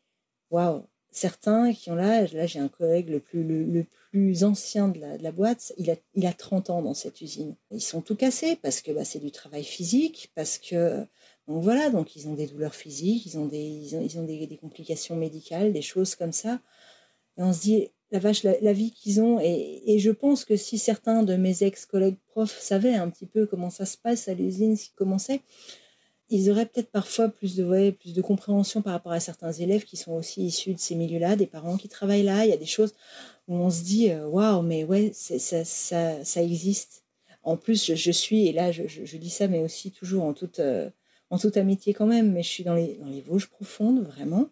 waouh, certains qui ont l'âge, là j'ai un collègue le plus, le, plus ancien de la, de la, boîte, il a, il a 30 ans dans cette usine. Ils sont tout cassés parce que bah, c'est du travail physique, parce que donc voilà, donc ils ont des douleurs physiques, ils ont des, ils ont, ils ont des complications médicales, des choses comme ça. Et on se dit, la vache, la, vie qu'ils ont. Et, je pense que si certains de mes ex-collègues profs savaient un petit peu comment ça se passe à l'usine, ce qui commençait, ils auraient peut-être parfois plus de, plus de compréhension par rapport à certains élèves qui sont aussi issus de ces milieux-là, des parents qui travaillent là. Il y a des choses où on se dit, euh, waouh, mais ouais, ça, ça, ça, existe. En plus, je, suis, et là, je, je, dis ça, mais aussi toujours en toute, euh, en toute amitié quand même, mais je suis dans les, dans les Vosges profondes, vraiment.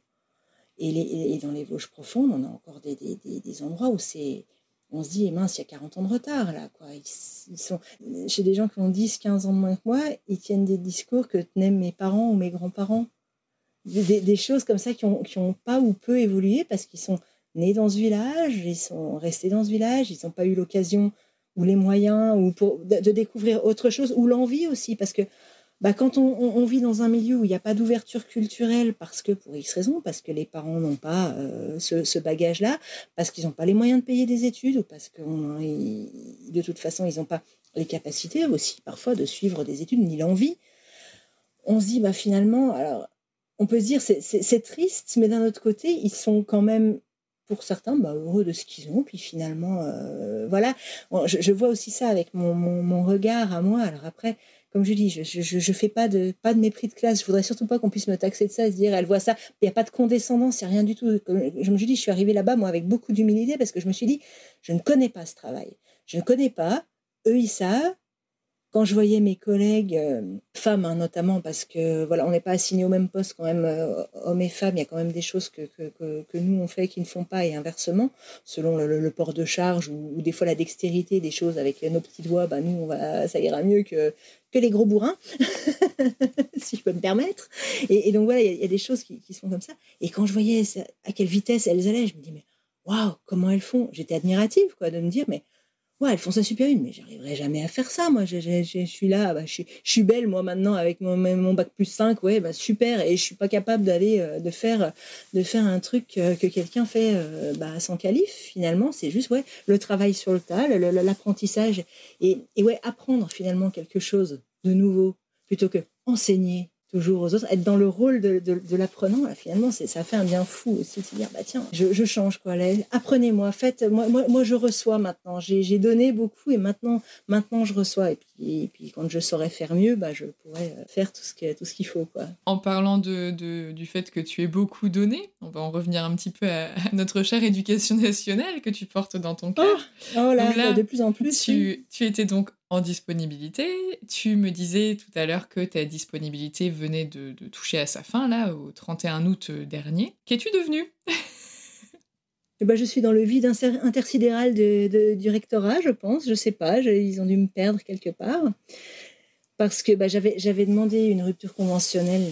Et, dans les Vosges profondes, on a encore des, des, endroits où c'est. On se dit, eh mince, il y a 40 ans de retard, là. Quoi. Ils, sont, chez des gens qui ont 10, 15 ans de moins que moi, ils tiennent des discours que tenaient mes parents ou mes grands-parents. Des, choses comme ça qui n'ont qui ont pas ou peu évolué parce qu'ils sont nés dans ce village, ils sont restés dans ce village, ils n'ont pas eu l'occasion ou les moyens ou pour, de, découvrir autre chose ou l'envie aussi. Parce que bah, quand on, vit dans un milieu où il n'y a pas d'ouverture culturelle, parce que pour X raisons, parce que les parents n'ont pas euh, ce, bagage-là, parce qu'ils n'ont pas les moyens de payer des études, ou parce que de toute façon, ils n'ont pas les capacités aussi parfois de suivre des études, ni l'envie, on se dit, bah, finalement, alors, on peut se dire, c'est triste, mais d'un autre côté, ils sont quand même pour certains, bah, heureux de ce qu'ils ont. Puis finalement, euh, voilà, je, vois aussi ça avec mon, mon, regard à moi. Alors après, comme je dis, je ne fais pas de, pas de mépris de classe. Je voudrais surtout pas qu'on puisse me taxer de ça se dire, elle voit ça. Il n'y a pas de condescendance, il n'y a rien du tout. je me dis, je suis arrivée là-bas, moi, avec beaucoup d'humilité parce que je me suis dit, je ne connais pas ce travail. Je ne connais pas. Eux, ils savent quand je voyais mes collègues, euh, femmes hein, notamment, parce que voilà, on n'est pas assignés au même poste quand même, euh, hommes et femmes, il y a quand même des choses que, que, que, nous on fait qui ne font pas et inversement, selon le, port de charge ou, des fois la dextérité des choses avec nos petits doigts, bah, nous on va, ça ira mieux que, que les gros bourrins, si je peux me permettre. Et, donc voilà, il y, a des choses qui, qui sont comme ça. Et quand je voyais à quelle vitesse elles allaient, je me dis, mais waouh, comment elles font? J'étais admirative quoi, de me dire, mais Ouais, elles font ça super bien, mais j'arriverai jamais à faire ça. Moi, je, suis là, bah, je, suis belle, moi, maintenant, avec mon, mon bac plus 5, ouais, bah, super, et je suis pas capable d'aller, euh, de, faire, de faire un truc euh, que quelqu'un fait euh, bah, sans calife, finalement. C'est juste, ouais, le travail sur le tas, l'apprentissage, et, et ouais, apprendre finalement quelque chose de nouveau, plutôt que enseigner toujours aux autres, être dans le rôle de, de, l'apprenant, finalement, ça fait un bien fou aussi de se dire, bah tiens, je, change, quoi. Apprenez-moi, faites, moi, moi, moi, je reçois maintenant. J'ai donné beaucoup et maintenant, maintenant je reçois. Et puis, et puis quand je saurais faire mieux, bah, je pourrais euh, faire tout ce qu'il faut, quoi. En parlant de, de, du fait que tu es beaucoup donné, on va en revenir un petit peu à, notre chère éducation nationale que tu portes dans ton cœur. Oh, oh là, de plus en plus. Tu, tu étais donc en disponibilité. Tu me disais tout à l'heure que ta disponibilité venait de, toucher à sa fin, là, au 31 août euh, dernier. Qu'es-tu devenu eh ben, je suis dans le vide intersidéral du rectorat, je pense. Je sais pas, ils ont dû me perdre quelque part. Parce que bah, j'avais demandé une rupture conventionnelle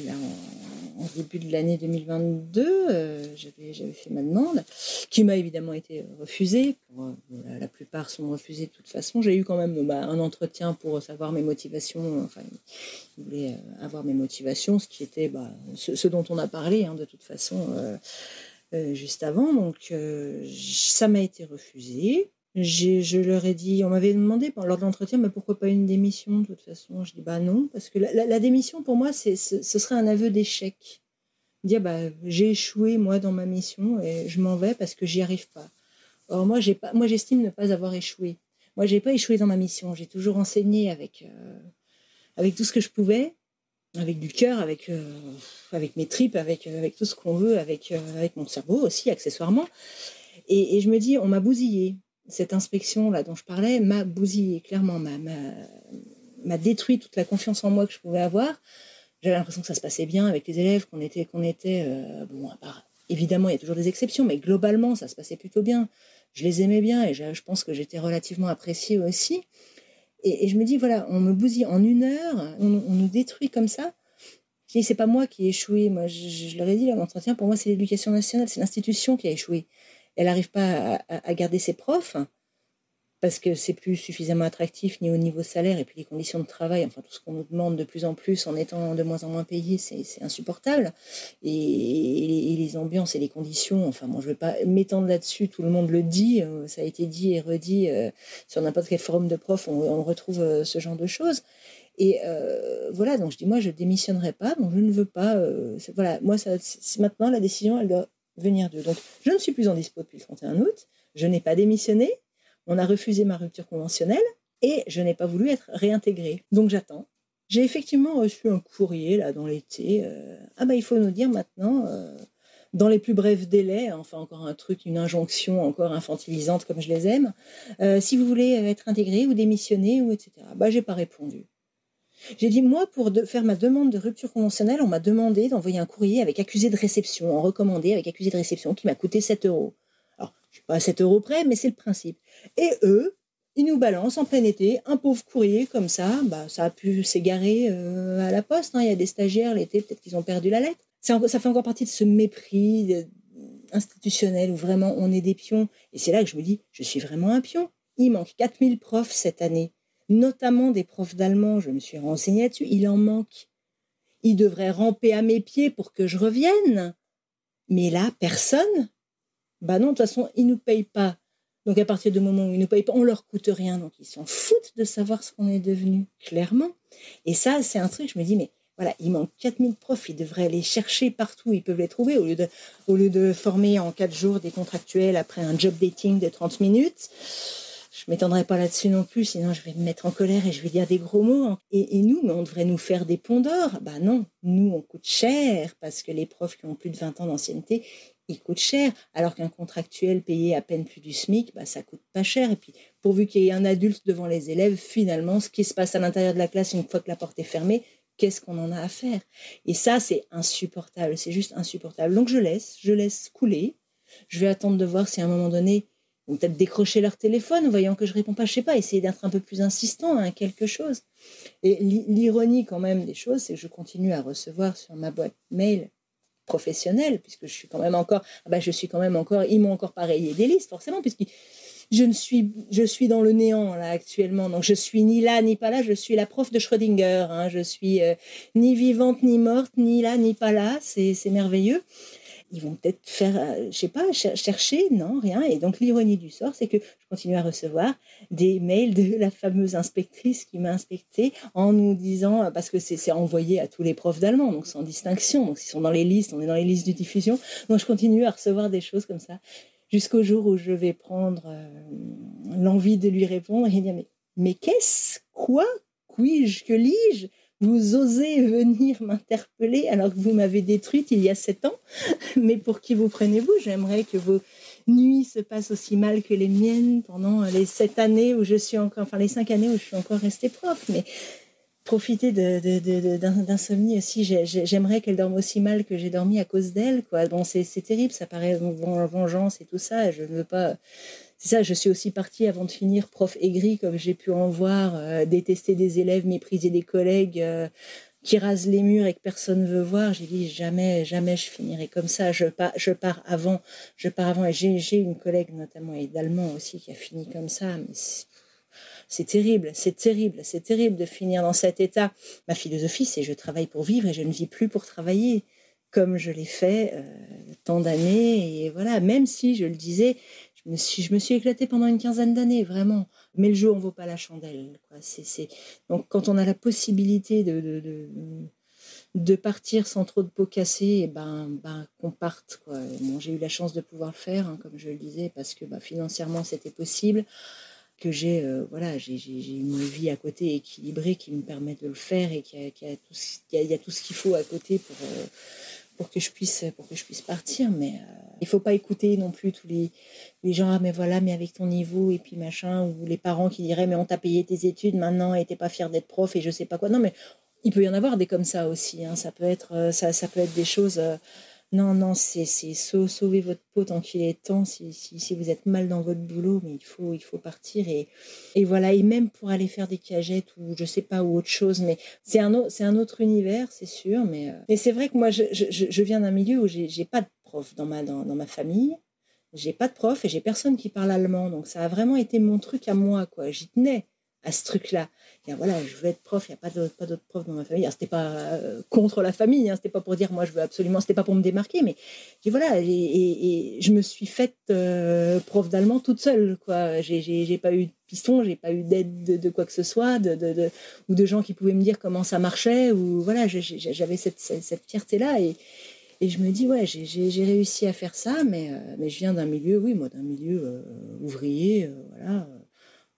en début de l'année 2022, euh, j'avais fait ma demande, qui m'a évidemment été refusée. Euh, la plupart sont refusées de toute façon. J'ai eu quand même bah, un entretien pour savoir mes motivations. Enfin, il voulait euh, avoir mes motivations, ce qui était bah, ce, dont on a parlé hein, de toute façon juste avant. Donc, ça m'a été refusé. Je leur ai dit, on m'avait demandé lors de l'entretien, mais pourquoi pas une démission de toute façon Je dis bah non, parce que la, démission pour moi, c'est, ce serait un aveu d'échec. Dire bah j'ai échoué moi dans ma mission et je m'en vais parce que j'y arrive pas. Or moi j'ai pas, moi j'estime ne pas avoir échoué. Moi j'ai pas échoué dans ma mission. J'ai toujours enseigné avec euh, avec tout ce que je pouvais, avec du cœur, avec euh, avec mes tripes, avec avec tout ce qu'on veut, avec euh, avec mon cerveau aussi accessoirement. Et, je me dis on m'a bousillé cette inspection-là dont je parlais m'a bousillé, clairement, m'a détruit toute la confiance en moi que je pouvais avoir. J'avais l'impression que ça se passait bien avec les élèves, qu'on était, qu'on était euh, bon, à part, évidemment, il y a toujours des exceptions, mais globalement, ça se passait plutôt bien. Je les aimais bien et je, pense que j'étais relativement appréciée aussi. Et, je me dis, voilà, on me bousille en une heure, on, nous détruit comme ça. Je dis, c'est pas moi qui ai échoué. Moi, je, leur ai dit, l'entretien, pour moi, c'est l'éducation nationale, c'est l'institution qui a échoué elle n'arrive pas à, garder ses profs parce que c'est plus suffisamment attractif ni au niveau salaire et puis les conditions de travail, enfin tout ce qu'on nous demande de plus en plus en étant de moins en moins payé, c'est insupportable. Et, les ambiances et les conditions, enfin moi je ne vais pas m'étendre là-dessus, tout le monde le dit, euh, ça a été dit et redit euh, sur n'importe quel forum de profs, on, retrouve euh, ce genre de choses. Et voilà, donc je dis moi je démissionnerai pas, donc je ne veux pas. voilà, moi maintenant la décision elle doit venir d'eux. Donc, je ne suis plus en dispo depuis le 31 août, je n'ai pas démissionné, on a refusé ma rupture conventionnelle et je n'ai pas voulu être réintégrée. Donc, j'attends. J'ai effectivement reçu un courrier là dans l'été. Euh, ah bah il faut nous dire maintenant, euh, dans les plus brefs délais, enfin encore un truc, une injonction encore infantilisante comme je les aime, euh, si vous voulez être intégré ou démissionner ou etc. Bah j'ai pas répondu. J'ai dit, moi, pour faire ma demande de rupture conventionnelle, on m'a demandé d'envoyer un courrier avec accusé de réception, en recommandé avec accusé de réception, qui m'a coûté 7 euros. Je suis pas à 7 euros près, mais c'est le principe. Et eux, ils nous balancent en plein été un pauvre courrier comme ça. Bah, ça a pu s'égarer euh, à la poste. Hein. Il y a des stagiaires l'été, peut-être qu'ils ont perdu la lettre. Ça, fait encore partie de ce mépris institutionnel où vraiment on est des pions. Et c'est là que je me dis, je suis vraiment un pion. Il manque 4000 profs cette année notamment des profs d'allemand, je me suis renseignée là-dessus, il en manque. Ils devraient ramper à mes pieds pour que je revienne. Mais là, personne. Bah non, de toute façon, ils ne nous payent pas. Donc à partir du moment où ils ne nous payent pas, on leur coûte rien. Donc ils s'en foutent de savoir ce qu'on est devenu, clairement. Et ça, c'est un truc, je me dis, mais voilà, il manque 4000 profs, ils devraient les chercher partout, ils peuvent les trouver, au lieu de, au lieu de former en 4 jours des contractuels après un job dating de 30 minutes. Je m'étendrai pas là-dessus non plus, sinon je vais me mettre en colère et je vais dire des gros mots. Et, nous, mais on devrait nous faire des ponts d'or. Bah non, nous, on coûte cher parce que les profs qui ont plus de 20 ans d'ancienneté, ils coûtent cher, alors qu'un contractuel payé à peine plus du SMIC, bah, ça coûte pas cher. Et puis, pourvu qu'il y ait un adulte devant les élèves, finalement, ce qui se passe à l'intérieur de la classe une fois que la porte est fermée, qu'est-ce qu'on en a à faire? Et ça, c'est insupportable, c'est juste insupportable. Donc je laisse, je laisse couler. Je vais attendre de voir si à un moment donné, vont peut-être décrocher leur téléphone, voyant que je réponds pas, je sais pas, essayer d'être un peu plus insistant à quelque chose. Et l'ironie quand même des choses, c'est que je continue à recevoir sur ma boîte mail professionnelle, puisque je suis quand même encore, ah bah, je suis quand même encore, ils m'ont encore pareillé des listes, forcément, puisqu'ils je ne suis, je suis dans le néant là actuellement. Donc je suis ni là ni pas là. Je suis la prof de Schrödinger. Hein. Je suis euh, ni vivante ni morte, ni là ni pas là. C'est merveilleux. Ils vont peut-être faire, euh, je sais pas, chercher, non, rien. Et donc l'ironie du sort, c'est que je continue à recevoir des mails de la fameuse inspectrice qui m'a inspecté en nous disant, parce que c'est envoyé à tous les profs d'allemand, donc sans distinction. Donc ils sont dans les listes, on est dans les listes de diffusion. Donc je continue à recevoir des choses comme ça jusqu'au jour où je vais prendre euh, l'envie de lui répondre et dire mais, mais qu'est-ce Quoi Qui-je Que lis-je? Vous osez venir m'interpeller alors que vous m'avez détruite il y a sept ans Mais pour qui vous prenez-vous? J'aimerais que vos nuits se passent aussi mal que les miennes pendant les sept années où je suis encore, enfin les cinq années où je suis encore restée prof. Mais profiter d'insomnie aussi. J'aimerais qu'elle dorme aussi mal que j'ai dormi à cause d'elle. Quoi. Bon, c'est terrible, ça paraît vengeance et tout ça. Je ne veux pas. C'est ça, je suis aussi partie avant de finir prof aigri, comme j'ai pu en voir, euh, détester des élèves, mépriser des collègues. Euh, qui rasent les murs et que personne ne veut voir, j'ai dit jamais, jamais je finirai comme ça. Je pars, avant, je pars avant. Et j'ai une collègue notamment et d'allemand aussi qui a fini comme ça. C'est terrible, c'est terrible, c'est terrible de finir dans cet état. Ma philosophie, c'est je travaille pour vivre et je ne vis plus pour travailler, comme je l'ai fait euh, tant d'années. Et voilà, même si je le disais, je me suis, je me suis éclatée pendant une quinzaine d'années, vraiment. Mais le jeu, on vaut pas la chandelle. Donc, quand on a la possibilité de, de, partir sans trop de peau cassée, eh ben, ben qu'on parte. J'ai eu la chance de pouvoir le faire, hein, comme je le disais, parce que bah, financièrement, c'était possible que j'ai euh, voilà une vie à côté équilibrée qui me permet de le faire et qu'il y, a tout ce, y, a tout ce qu'il faut à côté pour euh, pour que je puisse partir mais euh, il faut pas écouter non plus tous les, gens ah mais voilà mais avec ton niveau et puis machin ou les parents qui diraient mais on t'a payé tes études maintenant et t'es pas fier d'être prof et je sais pas quoi non mais il peut y en avoir des comme ça aussi hein. ça peut être ça, ça peut être des choses non, non, c'est sauver votre peau tant qu'il est temps. Si, si, vous êtes mal dans votre boulot, mais il faut, il faut partir. Et, et voilà, et même pour aller faire des cagettes ou je sais pas, ou autre chose, mais c'est un, un autre univers, c'est sûr. Mais, euh, mais c'est vrai que moi, je, je, je viens d'un milieu où j'ai pas de prof dans ma, dans, dans ma famille. J'ai pas de prof et j'ai personne qui parle allemand. Donc ça a vraiment été mon truc à moi, quoi. J'y tenais à ce truc-là voilà, je veux être prof, il n'y a pas d'autres pas profs dans ma famille. C'était pas euh, contre la famille, hein, c'était pas pour dire moi je veux absolument, c'était pas pour me démarquer, mais voilà, et, je me suis faite euh, prof d'allemand toute seule, quoi. J'ai pas eu de piston, j'ai pas eu d'aide de, quoi que ce soit, de, de, ou de gens qui pouvaient me dire comment ça marchait, ou voilà, j'avais cette, fierté-là, et, je me dis, ouais, j'ai réussi à faire ça, euh, mais je viens d'un milieu, oui, moi, d'un milieu ouvrier, voilà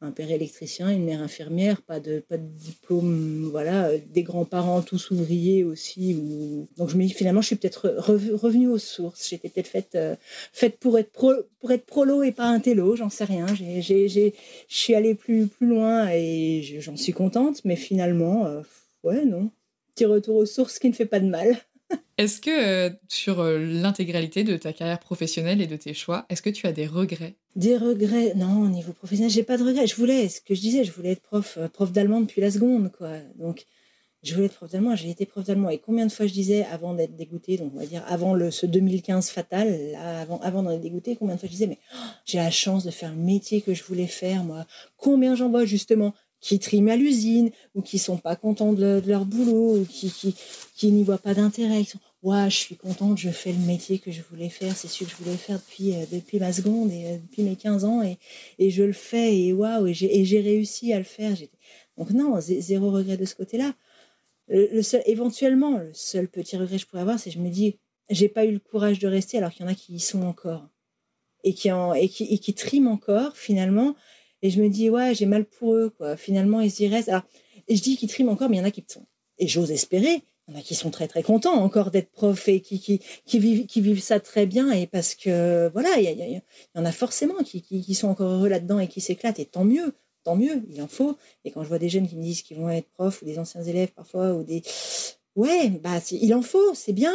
un père électricien, une mère infirmière, pas de, pas de diplôme, voilà, euh, des grands-parents tous ouvriers aussi. Ou... Donc je me dis finalement, je suis peut-être revenue aux sources. J'étais peut-être faite, euh, faite pour être pro, pour être prolo et pas un télo, j'en sais rien. Je suis allée plus, plus loin et j'en suis contente, mais finalement, euh, ouais, non. Petit retour aux sources qui ne fait pas de mal. Est-ce que euh, sur euh, l'intégralité de ta carrière professionnelle et de tes choix, est-ce que tu as des regrets? Des regrets? Non, au niveau professionnel, j'ai pas de regrets. Je voulais, ce que je disais, je voulais être prof, euh, prof d'allemand depuis la seconde, quoi. Donc, je voulais être prof d'allemand, j'ai été prof d'allemand. Et combien de fois je disais, avant d'être dégoûtée, donc on va dire avant ce 2015 fatal, avant, avant d'en être dégoûtée, combien de fois je disais, mais oh, j'ai la chance de faire le métier que je voulais faire, moi. Combien j'en vois justement qui triment à l'usine ou qui sont pas contents de, leur boulot ou qui n'y voient pas d'intérêt. Ouais, je suis contente, je fais le métier que je voulais faire, c'est ce que je voulais faire depuis, euh, depuis ma seconde et euh, depuis mes 15 ans et, et je le fais et waouh, et j'ai réussi à le faire. Donc non, zéro regret de ce côté-là. Le, seul, éventuellement, le seul petit regret que je pourrais avoir, c'est que je me dis, j'ai pas eu le courage de rester alors qu'il y en a qui y sont encore et qui, en, et qui, et qui triment encore finalement. Et je me dis, ouais, j'ai mal pour eux, quoi. Finalement, ils y restent. Alors, je dis qu'ils triment encore, mais il y en a qui sont. Et j'ose espérer qui sont très très contents encore d'être prof et qui, qui, qui, vivent, qui vivent ça très bien et parce que voilà, il y, en a forcément qui, qui, sont encore heureux là-dedans et qui s'éclatent et tant mieux, tant mieux, il en faut. Et quand je vois des jeunes qui me disent qu'ils vont être profs ou des anciens élèves parfois ou des Ouais, bah, il en faut, c'est bien,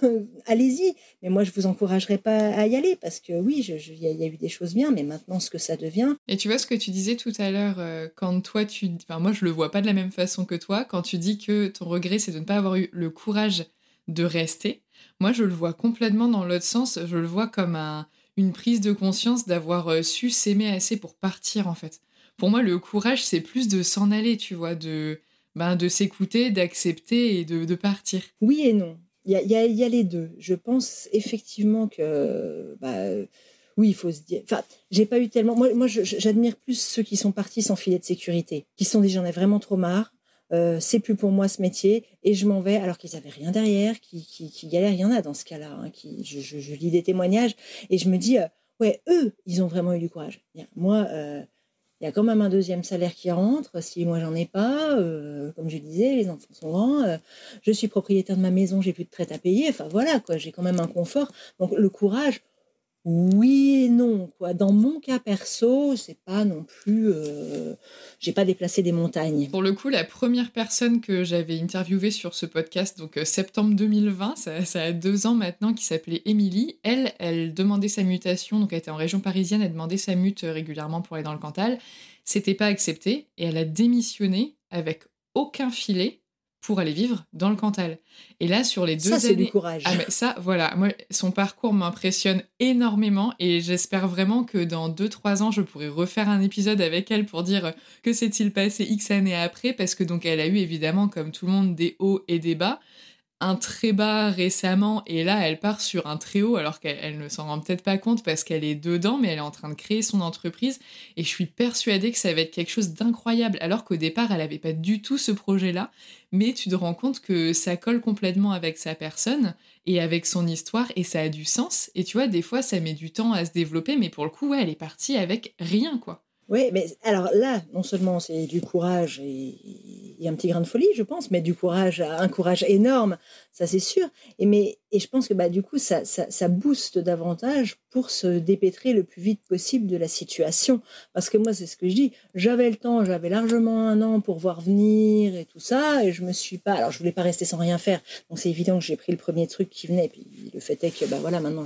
allez-y. Mais moi, je vous encouragerais pas à y aller parce que oui, il y, a eu des choses bien, mais maintenant, ce que ça devient. Et tu vois ce que tu disais tout à l'heure, euh, quand toi, tu. Enfin, moi, je le vois pas de la même façon que toi, quand tu dis que ton regret, c'est de ne pas avoir eu le courage de rester. Moi, je le vois complètement dans l'autre sens. Je le vois comme un, une prise de conscience d'avoir euh, su s'aimer assez pour partir, en fait. Pour moi, le courage, c'est plus de s'en aller, tu vois, de ben, de s'écouter, d'accepter et de, partir. Oui et non. Il y a, y a, les deux. Je pense effectivement que, bah, oui, il faut se dire. Enfin, j'ai pas eu tellement. Moi, moi j'admire plus ceux qui sont partis sans filet de sécurité, qui sont des j'en ai vraiment trop marre. Euh, c'est plus pour moi ce métier et je m'en vais alors qu'ils avaient rien derrière, qui, qui, qui galèrent. Il y en a dans ce cas-là. Hein, qui, je, lis des témoignages et je me dis, euh, ouais, eux, ils ont vraiment eu du courage. Moi, euh, il y a quand même un deuxième salaire qui rentre. Si moi j'en ai pas, euh, comme je disais, les enfants sont grands, euh, je suis propriétaire de ma maison, j'ai plus de traite à payer. Enfin voilà quoi, j'ai quand même un confort. Donc le courage, oui et non. Quoi. Dans mon cas perso, c'est pas non plus. Euh, j'ai pas déplacé des montagnes. Pour le coup, la première personne que j'avais interviewée sur ce podcast, donc euh, septembre 2020, ça, ça, a deux ans maintenant, qui s'appelait Émilie, elle, elle demandait sa mutation, donc elle était en région parisienne, elle demandait sa mute euh, régulièrement pour aller dans le Cantal. C'était pas accepté et elle a démissionné avec aucun filet pour aller vivre dans le Cantal. Et là, sur les deux ça, années... du courage. Ah, mais ça, voilà, moi, son parcours m'impressionne énormément et j'espère vraiment que dans deux, trois ans, je pourrai refaire un épisode avec elle pour dire que s'est-il passé X années après, parce que donc elle a eu évidemment, comme tout le monde, des hauts et des bas un très bas récemment et là elle part sur un très haut alors qu'elle ne s'en rend peut-être pas compte parce qu'elle est dedans mais elle est en train de créer son entreprise et je suis persuadée que ça va être quelque chose d'incroyable alors qu'au départ elle avait pas du tout ce projet là mais tu te rends compte que ça colle complètement avec sa personne et avec son histoire et ça a du sens. Et tu vois des fois ça met du temps à se développer mais pour le coup ouais elle est partie avec rien quoi oui, mais alors là, non seulement c'est du courage et, et, un petit grain de folie, je pense, mais du courage, un courage énorme, ça c'est sûr. Et, mais, et je pense que bah, du coup, ça, ça, ça, booste davantage pour se dépêtrer le plus vite possible de la situation. Parce que moi, c'est ce que je dis, j'avais le temps, j'avais largement un an pour voir venir et tout ça, et je me suis pas. Alors, je voulais pas rester sans rien faire, donc c'est évident que j'ai pris le premier truc qui venait. Puis le fait est que, bah voilà, maintenant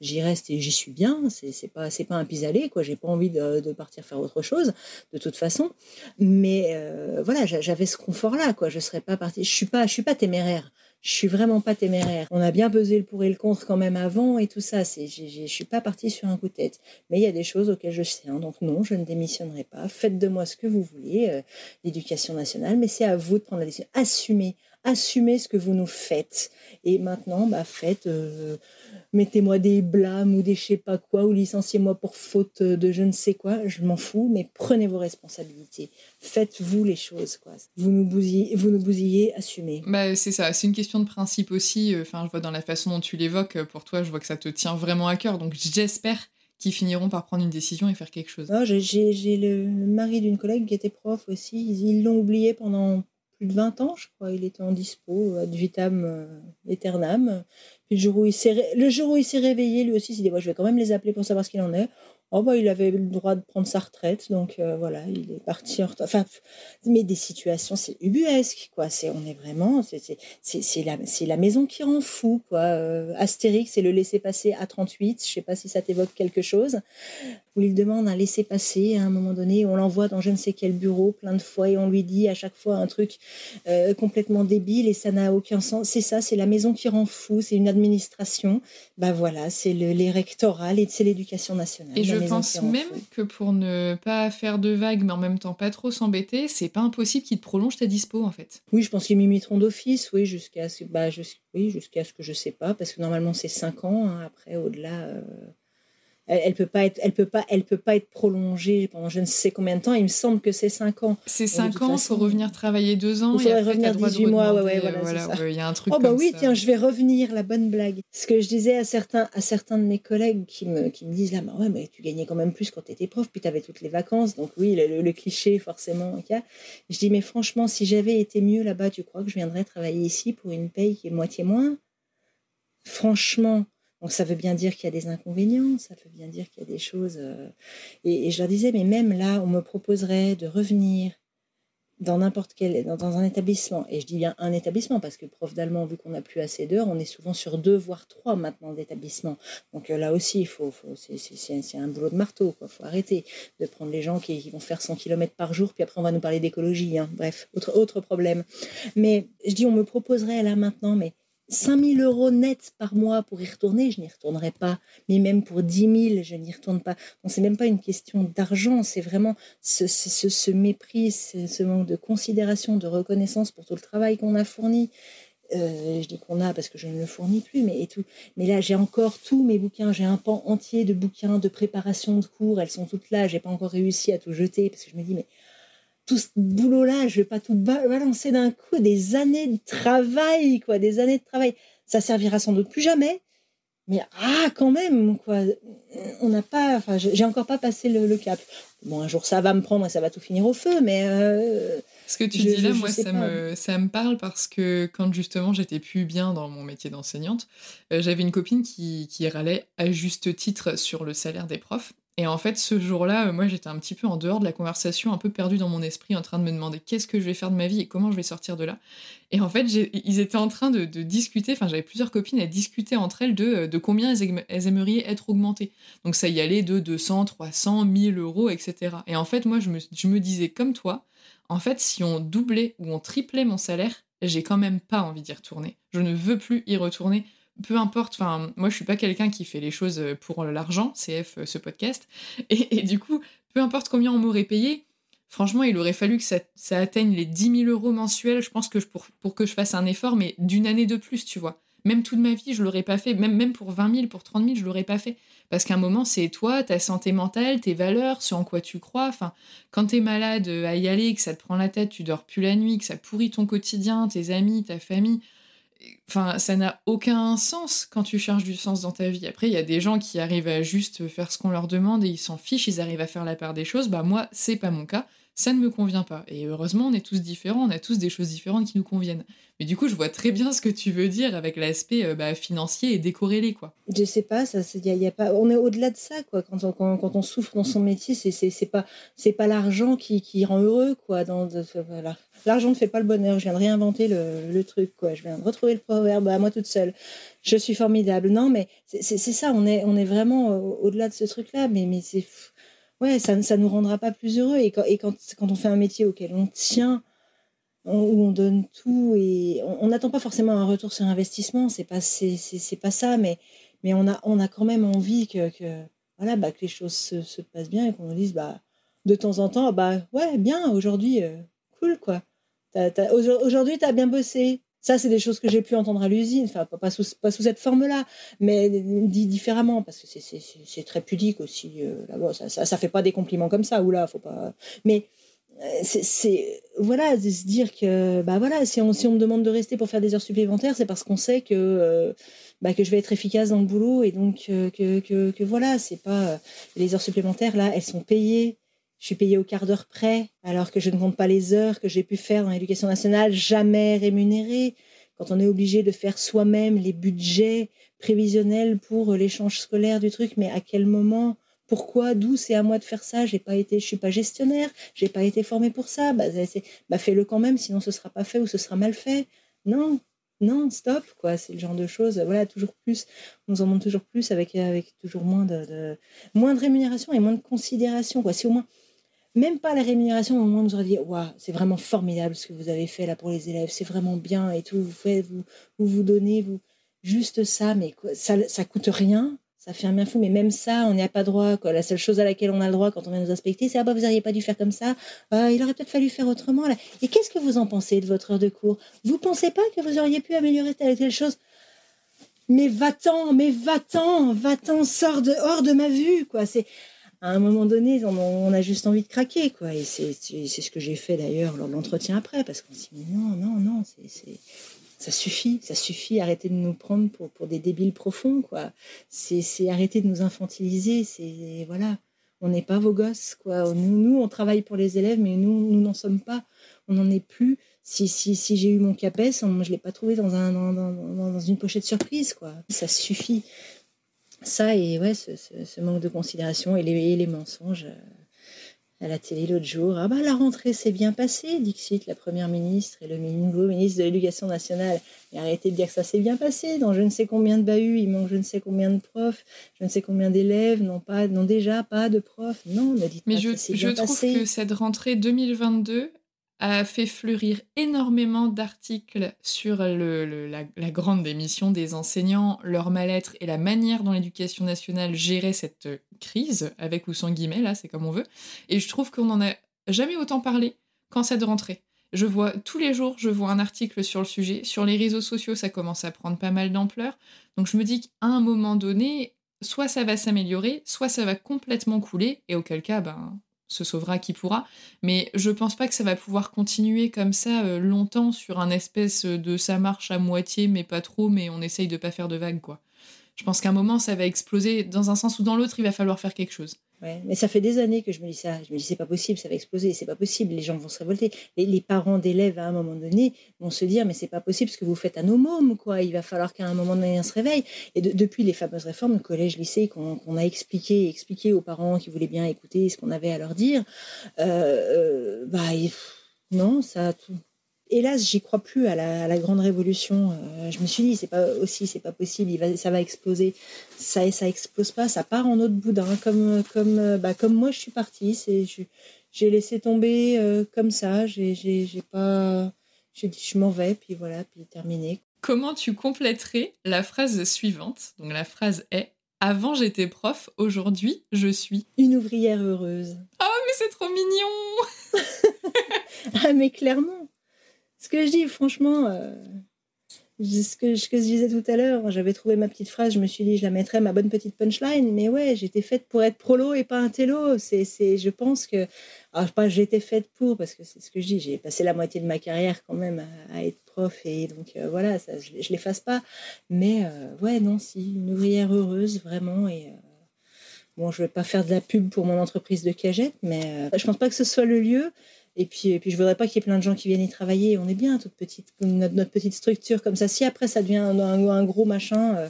j'y reste et j'y suis bien. C'est pas, pas un pis-aller, quoi. J'ai pas envie de, de partir faire autre chose, de toute façon. Mais euh, voilà, j'avais ce confort-là, quoi. Je serais pas partie. Je suis pas, je suis pas téméraire. Je suis vraiment pas téméraire. On a bien pesé le pour et le contre quand même avant et tout ça. C'est, je suis pas partie sur un coup de tête. Mais il y a des choses auxquelles je tiens. Donc non, je ne démissionnerai pas. Faites de moi ce que vous voulez, euh, l'éducation nationale. Mais c'est à vous de prendre la décision. Assumez, assumez ce que vous nous faites. Et maintenant, bah, faites. Euh, mettez-moi des blâmes ou des je sais pas quoi, ou licenciez-moi pour faute de je ne sais quoi, je m'en fous, mais prenez vos responsabilités. Faites-vous les choses, quoi. Vous nous bousillez, vous nous bousillez assumez. Bah, c'est ça, c'est une question de principe aussi. Enfin, je vois dans la façon dont tu l'évoques, pour toi, je vois que ça te tient vraiment à cœur. Donc, j'espère qu'ils finiront par prendre une décision et faire quelque chose. Ah, j'ai le, mari d'une collègue qui était prof aussi. Ils l'ont oublié pendant plus de 20 ans, je crois. Il était en dispo, ad vitam euh, aeternam. Le jour où il s'est, le jour où il s'est réveillé, lui aussi, il s'est dit Je vais quand même les appeler pour savoir ce qu'il en est. Oh, bah, il avait le droit de prendre sa retraite, donc euh, voilà, il est parti en Enfin, mais des situations, c'est ubuesque, quoi. C'est, on est vraiment, c'est, c'est, la, c'est la maison qui rend fou, quoi. Euh, Astérix et le laisser-passer à 38, je sais pas si ça t'évoque quelque chose, où il demande un laisser-passer à un moment donné, on l'envoie dans je ne sais quel bureau plein de fois et on lui dit à chaque fois un truc euh, complètement débile et ça n'a aucun sens. C'est ça, c'est la maison qui rend fou, c'est une administration. Ben voilà, c'est le, les rectorales et c'est l'éducation nationale. Pense même que pour ne pas faire de vagues, mais en même temps pas trop s'embêter, c'est pas impossible qu'ils te prolongent ta dispo, en fait. Oui, je pense qu'ils m'imiteront d'office, oui, jusqu'à ce, bah, oui, jusqu'à ce que je sais pas, parce que normalement c'est 5 ans. Hein, après, au-delà, euh, elle, peut pas être, elle peut pas, elle peut pas être prolongée pendant je ne sais combien de temps. Il me semble que c'est 5 ans. C'est 5 ans, il faut revenir travailler 2 ans. Il faudrait revenir 18 mois, ouais, ouais, voilà. Il y a un truc Oh bah oui, tiens, je vais revenir, la bonne blague. Ce que je disais à certains, à certains de mes collègues qui me, qui me disent là, bah ouais, mais tu gagnais quand même plus quand tu étais prof, puis tu avais toutes les vacances, donc oui, le, cliché forcément. Je dis mais franchement, si j'avais été mieux là-bas, tu crois que je viendrais travailler ici pour une paye qui est moitié moins? Franchement, donc ça veut bien dire qu'il y a des inconvénients, ça veut bien dire qu'il y a des choses. Euh, et, je leur disais, mais même là, on me proposerait de revenir dans n'importe quel, dans, un établissement. Et je dis bien un établissement parce que prof d'allemand, vu qu'on n'a plus assez d'heures, on est souvent sur deux voire trois maintenant d'établissements. Donc euh, là aussi, il faut, c'est un boulot de marteau. Il faut arrêter de prendre les gens qui, vont faire 100 km par jour, puis après on va nous parler d'écologie. Hein. Bref, autre, autre problème. Mais je dis, on me proposerait là maintenant, mais 5 000 euros net par mois pour y retourner, je n'y retournerai pas. Mais même pour 10 000, je n'y retourne pas. Donc, c'est même pas une question d'argent, c'est vraiment ce, ce, ce mépris, ce, manque de considération, de reconnaissance pour tout le travail qu'on a fourni. Euh, je dis qu'on a parce que je ne le fournis plus, mais et tout. Mais là, j'ai encore tous mes bouquins. J'ai un pan entier de bouquins de préparation de cours. Elles sont toutes là. J'ai pas encore réussi à tout jeter parce que je me dis, mais tout ce boulot-là, je vais pas tout balancer d'un coup, des années de travail, quoi, des années de travail. Ça servira sans doute plus jamais, mais ah, quand même, quoi. On n'a pas, enfin, j'ai encore pas passé le, cap. Bon, un jour ça va me prendre et ça va tout finir au feu, mais. Euh, ce que tu dis là, moi, ça me, ça me parle parce que quand justement j'étais plus bien dans mon métier d'enseignante, euh, j'avais une copine qui, qui râlait à juste titre sur le salaire des profs. Et en fait, ce jour-là, euh, moi, j'étais un petit peu en dehors de la conversation, un peu perdu dans mon esprit, en train de me demander qu'est-ce que je vais faire de ma vie et comment je vais sortir de là. Et en fait, ils étaient en train de, discuter, enfin, j'avais plusieurs copines à discuter entre elles de, euh, combien elles, aimeraient être augmentées. Donc, ça y allait de 200, 300, 1000 euros, etc. Et en fait, moi, je me disais, comme toi, en fait, si on doublait ou on triplait mon salaire, j'ai quand même pas envie d'y retourner. Je ne veux plus y retourner peu importe, enfin, moi je suis pas quelqu'un qui fait les choses euh, pour l'argent, CF euh, ce podcast, et, du coup, peu importe combien on m'aurait payé, franchement, il aurait fallu que ça, atteigne les 10 000 euros mensuels, je pense que pour, que je fasse un effort, mais d'une année de plus, tu vois. Même toute ma vie, je l'aurais pas fait, même, même pour 20 000, pour 30 000, je l'aurais pas fait. Parce qu'à un moment, c'est toi, ta santé mentale, tes valeurs, ce en quoi tu crois. Enfin, quand t'es malade euh, à y aller, que ça te prend la tête, tu dors plus la nuit, que ça pourrit ton quotidien, tes amis, ta famille, Enfin, ça n'a aucun sens quand tu cherches du sens dans ta vie. Après, il y a des gens qui arrivent à juste faire ce qu'on leur demande et ils s'en fichent, ils arrivent à faire la part des choses. Bah moi, c'est pas mon cas, ça ne me convient pas. Et heureusement, on est tous différents, on a tous des choses différentes qui nous conviennent. Mais du coup, je vois très bien ce que tu veux dire avec l'aspect euh, bah, financier et décorrélé, quoi. Je sais pas, ça, y a, pas, on est au-delà de ça, quoi. Quand on, souffre dans son métier, c'est, c'est, pas, l'argent qui, rend heureux, quoi. L'argent ne fait pas le bonheur. Je viens de réinventer le, truc, quoi. Je viens de retrouver le proverbe à moi toute seule. Je suis formidable. Non, mais c'est, ça. On est, vraiment au-delà de ce truc-là. Mais, mais c'est, ouais, ça, ça nous rendra pas plus heureux. Et quand, et quand, quand on fait un métier auquel on tient où on donne tout et on n'attend pas forcément un retour sur investissement, c'est pas c'est pas ça, mais mais on a on a quand même envie que, que voilà bah, que les choses se, se passent bien et qu'on nous dise bah de temps en temps bah ouais bien aujourd'hui euh, cool quoi aujourd'hui tu as bien bossé ça c'est des choses que j'ai pu entendre à l'usine enfin pas, sous, pas sous cette forme là mais dit différemment parce que c'est très pudique aussi euh, là ça, ça, ça fait pas des compliments comme ça ou là faut pas mais c'est voilà de se dire que bah voilà si on, si on me demande de rester pour faire des heures supplémentaires c'est parce qu'on sait que euh, bah, que je vais être efficace dans le boulot et donc euh, que, que, que, voilà c'est pas euh, les heures supplémentaires là elles sont payées je suis payée au quart d'heure près alors que je ne compte pas les heures que j'ai pu faire dans l'éducation nationale jamais rémunérées quand on est obligé de faire soi-même les budgets prévisionnels pour l'échange scolaire du truc mais à quel moment? Pourquoi, d'où c'est à moi de faire ça? J'ai pas été, je suis pas gestionnaire, j'ai pas été formée pour ça. Bah, bah, fais-le quand même, sinon ce sera pas fait ou ce sera mal fait. Non, non, stop, quoi. C'est le genre de choses. Voilà, toujours plus. On nous en demande toujours plus avec, avec toujours moins de, moins de rémunération et moins de considération, quoi. Si au moins, même pas la rémunération, au moins on nous aurait dit, waouh, c'est vraiment formidable ce que vous avez fait là pour les élèves, c'est vraiment bien et tout. Vous faites, vous, vous, vous donnez, vous juste ça, mais ça, ça coûte rien Ça fait un bien fou, mais même ça, on n'y a pas droit. La seule chose à laquelle on a le droit quand on vient nous inspecter, c'est ah bah vous n'auriez pas dû faire comme ça. Euh, il aurait peut-être fallu faire autrement. Là. Et qu'est-ce que vous en pensez de votre heure de cours? Vous pensez pas que vous auriez pu améliorer telle ou telle chose? Mais va-t'en, mais va-t'en, va-t'en, sors de, hors de ma vue. Quoi. C'est à un moment donné, on, a juste envie de craquer, quoi. Et c'est ce que j'ai fait d'ailleurs lors de l'entretien après, parce qu'on s'est dit non, non, non, c'est ça suffit, ça suffit, arrêtez de nous prendre pour, des débiles profonds, quoi. C'est arrêter de nous infantiliser, c'est voilà, on n'est pas vos gosses, quoi. Nous, nous, on travaille pour les élèves, mais nous, nous n'en sommes pas, on n'en est plus. Si, si, si j'ai eu mon CAPES, je ne l'ai pas trouvé dans, un, dans, dans, une pochette surprise, quoi. Ça suffit. Ça et ouais, ce, ce, manque de considération et les, et les mensonges. Euh, à la télé l'autre jour. Ah bah la rentrée s'est bien passée, Dixit, la première ministre et le nouveau ministre de l'Éducation nationale. Mais arrêtez de dire que ça s'est bien passé. Dans je ne sais combien de bahuts, il manque je ne sais combien de profs, je ne sais combien d'élèves, non pas, non déjà pas de profs. Non, ne dites Mais pas je, que c'est je bien trouve que cette rentrée 2022 a fait fleurir énormément d'articles sur la, grande démission des enseignants, leur mal-être et la manière dont l'éducation nationale gérait cette crise, avec ou sans guillemets, là, c'est comme on veut. Et je trouve qu'on n'en a jamais autant parlé qu'en cette rentrée. Je vois tous les jours, je vois un article sur le sujet. Sur les réseaux sociaux, ça commence à prendre pas mal d'ampleur. Donc je me dis qu'à un moment donné, soit ça va s'améliorer, soit ça va complètement couler, et auquel cas, ben, se sauvera qui pourra. Mais je pense pas que ça va pouvoir continuer comme ça euh, longtemps sur un espèce de ça marche à moitié, mais pas trop, mais on essaye de pas faire de vagues, quoi. Je pense qu'à un moment, ça va exploser. Dans un sens ou dans l'autre, il va falloir faire quelque chose. Ouais, mais ça fait des années que je me dis ça. Je me dis, c'est pas possible, ça va exploser, c'est pas possible, les gens vont se révolter. Les, parents d'élèves, à un moment donné, vont se dire, mais c'est pas possible ce que vous faites à nos mômes, quoi. Il va falloir qu'à un moment donné, on se réveille. Et de, depuis les fameuses réformes, de collège, lycée, qu'on a expliqué, expliqué aux parents qui voulaient bien écouter ce qu'on avait à leur dire, euh, euh, bah, non, ça, tout, hélas, j'y crois plus à la, grande révolution. Euh, je me suis dit, c'est pas aussi, c'est pas possible, il va, ça va exploser. Ça, ça explose pas, ça part en autre boudin, comme, comme, euh, bah, comme moi je suis partie. C'est, j'ai laissé tomber euh, comme ça. J'ai, j'ai, pas, j'ai dit, je m'en vais, puis voilà, puis terminé. Comment tu compléterais la phrase suivante? Donc la phrase est avant j'étais prof, aujourd'hui je suis une ouvrière heureuse. Oh mais c'est trop mignon. ah mais clairement ce que je dis, franchement, euh, ce, que, je disais tout à l'heure, j'avais trouvé ma petite phrase, je me suis dit, je la mettrais, ma bonne petite punchline, mais ouais, j'étais faite pour être prolo et pas un télo. C'est, c'est, je pense que, alors pas j'étais faite pour, parce que c'est ce que je dis, j'ai passé la moitié de ma carrière quand même à, être prof, et donc euh, voilà, je ne l'efface pas. Mais euh, ouais, non, si, une ouvrière heureuse, vraiment, et. Bon, je ne vais pas faire de la pub pour mon entreprise de cagette, mais je ne pense pas que ce soit le lieu. Et puis, et puis je voudrais pas qu'il y ait plein de gens qui viennent y travailler. On est bien, toute petite, notre, petite structure comme ça. Si après ça devient un, gros machin, euh,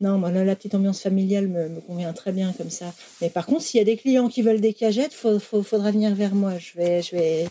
non, moi, la petite ambiance familiale me, convient très bien comme ça. Mais par contre, s'il y a des clients qui veulent des cagettes, il faudra venir vers moi. Je vais, je vais,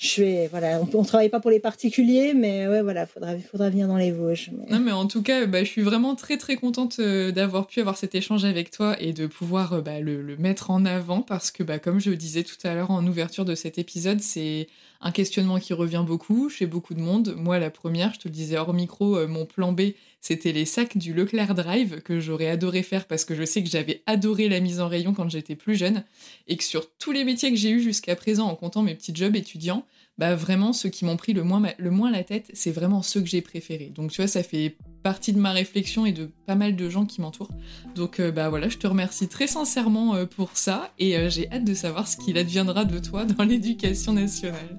je vais, voilà, on, ne travaille pas pour les particuliers, mais ouais, voilà, faudra, venir dans les Vosges. Non, mais en tout cas, bah, je suis vraiment très très contente euh, d'avoir pu avoir cet échange avec toi et de pouvoir euh, bah, le, le, mettre en avant parce que, bah, comme je le disais tout à l'heure en ouverture de cet épisode, c'est un questionnement qui revient beaucoup chez beaucoup de monde. Moi, la première, je te le disais hors micro, euh, mon plan B, c'était les sacs du Leclerc Drive que j'aurais adoré faire parce que je sais que j'avais adoré la mise en rayon quand j'étais plus jeune et que sur tous les métiers que j'ai eus jusqu'à présent en comptant mes petits jobs étudiants, bah vraiment ceux qui m'ont pris le moins, le moins la tête, c'est vraiment ceux que j'ai préférés. Donc tu vois, ça fait partie de ma réflexion et de pas mal de gens qui m'entourent. Donc euh, bah voilà, je te remercie très sincèrement euh, pour ça et euh, j'ai hâte de savoir ce qu'il adviendra de toi dans l'éducation nationale.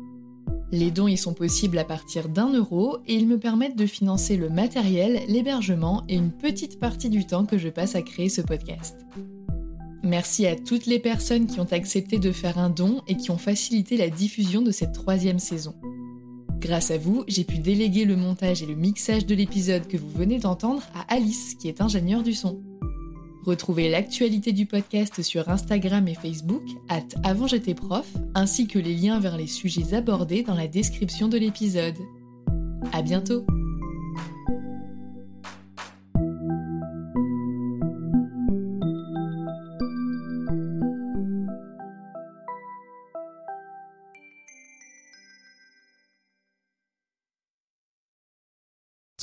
Les dons y sont possibles à partir d'un euro et ils me permettent de financer le matériel, l'hébergement et une petite partie du temps que je passe à créer ce podcast. Merci à toutes les personnes qui ont accepté de faire un don et qui ont facilité la diffusion de cette troisième saison. Grâce à vous, j'ai pu déléguer le montage et le mixage de l'épisode que vous venez d'entendre à Alice, qui est ingénieure du son. Retrouvez l'actualité du podcast sur Instagram et Facebook, at avant j'étais prof, ainsi que les liens vers les sujets abordés dans la description de l'épisode. À bientôt!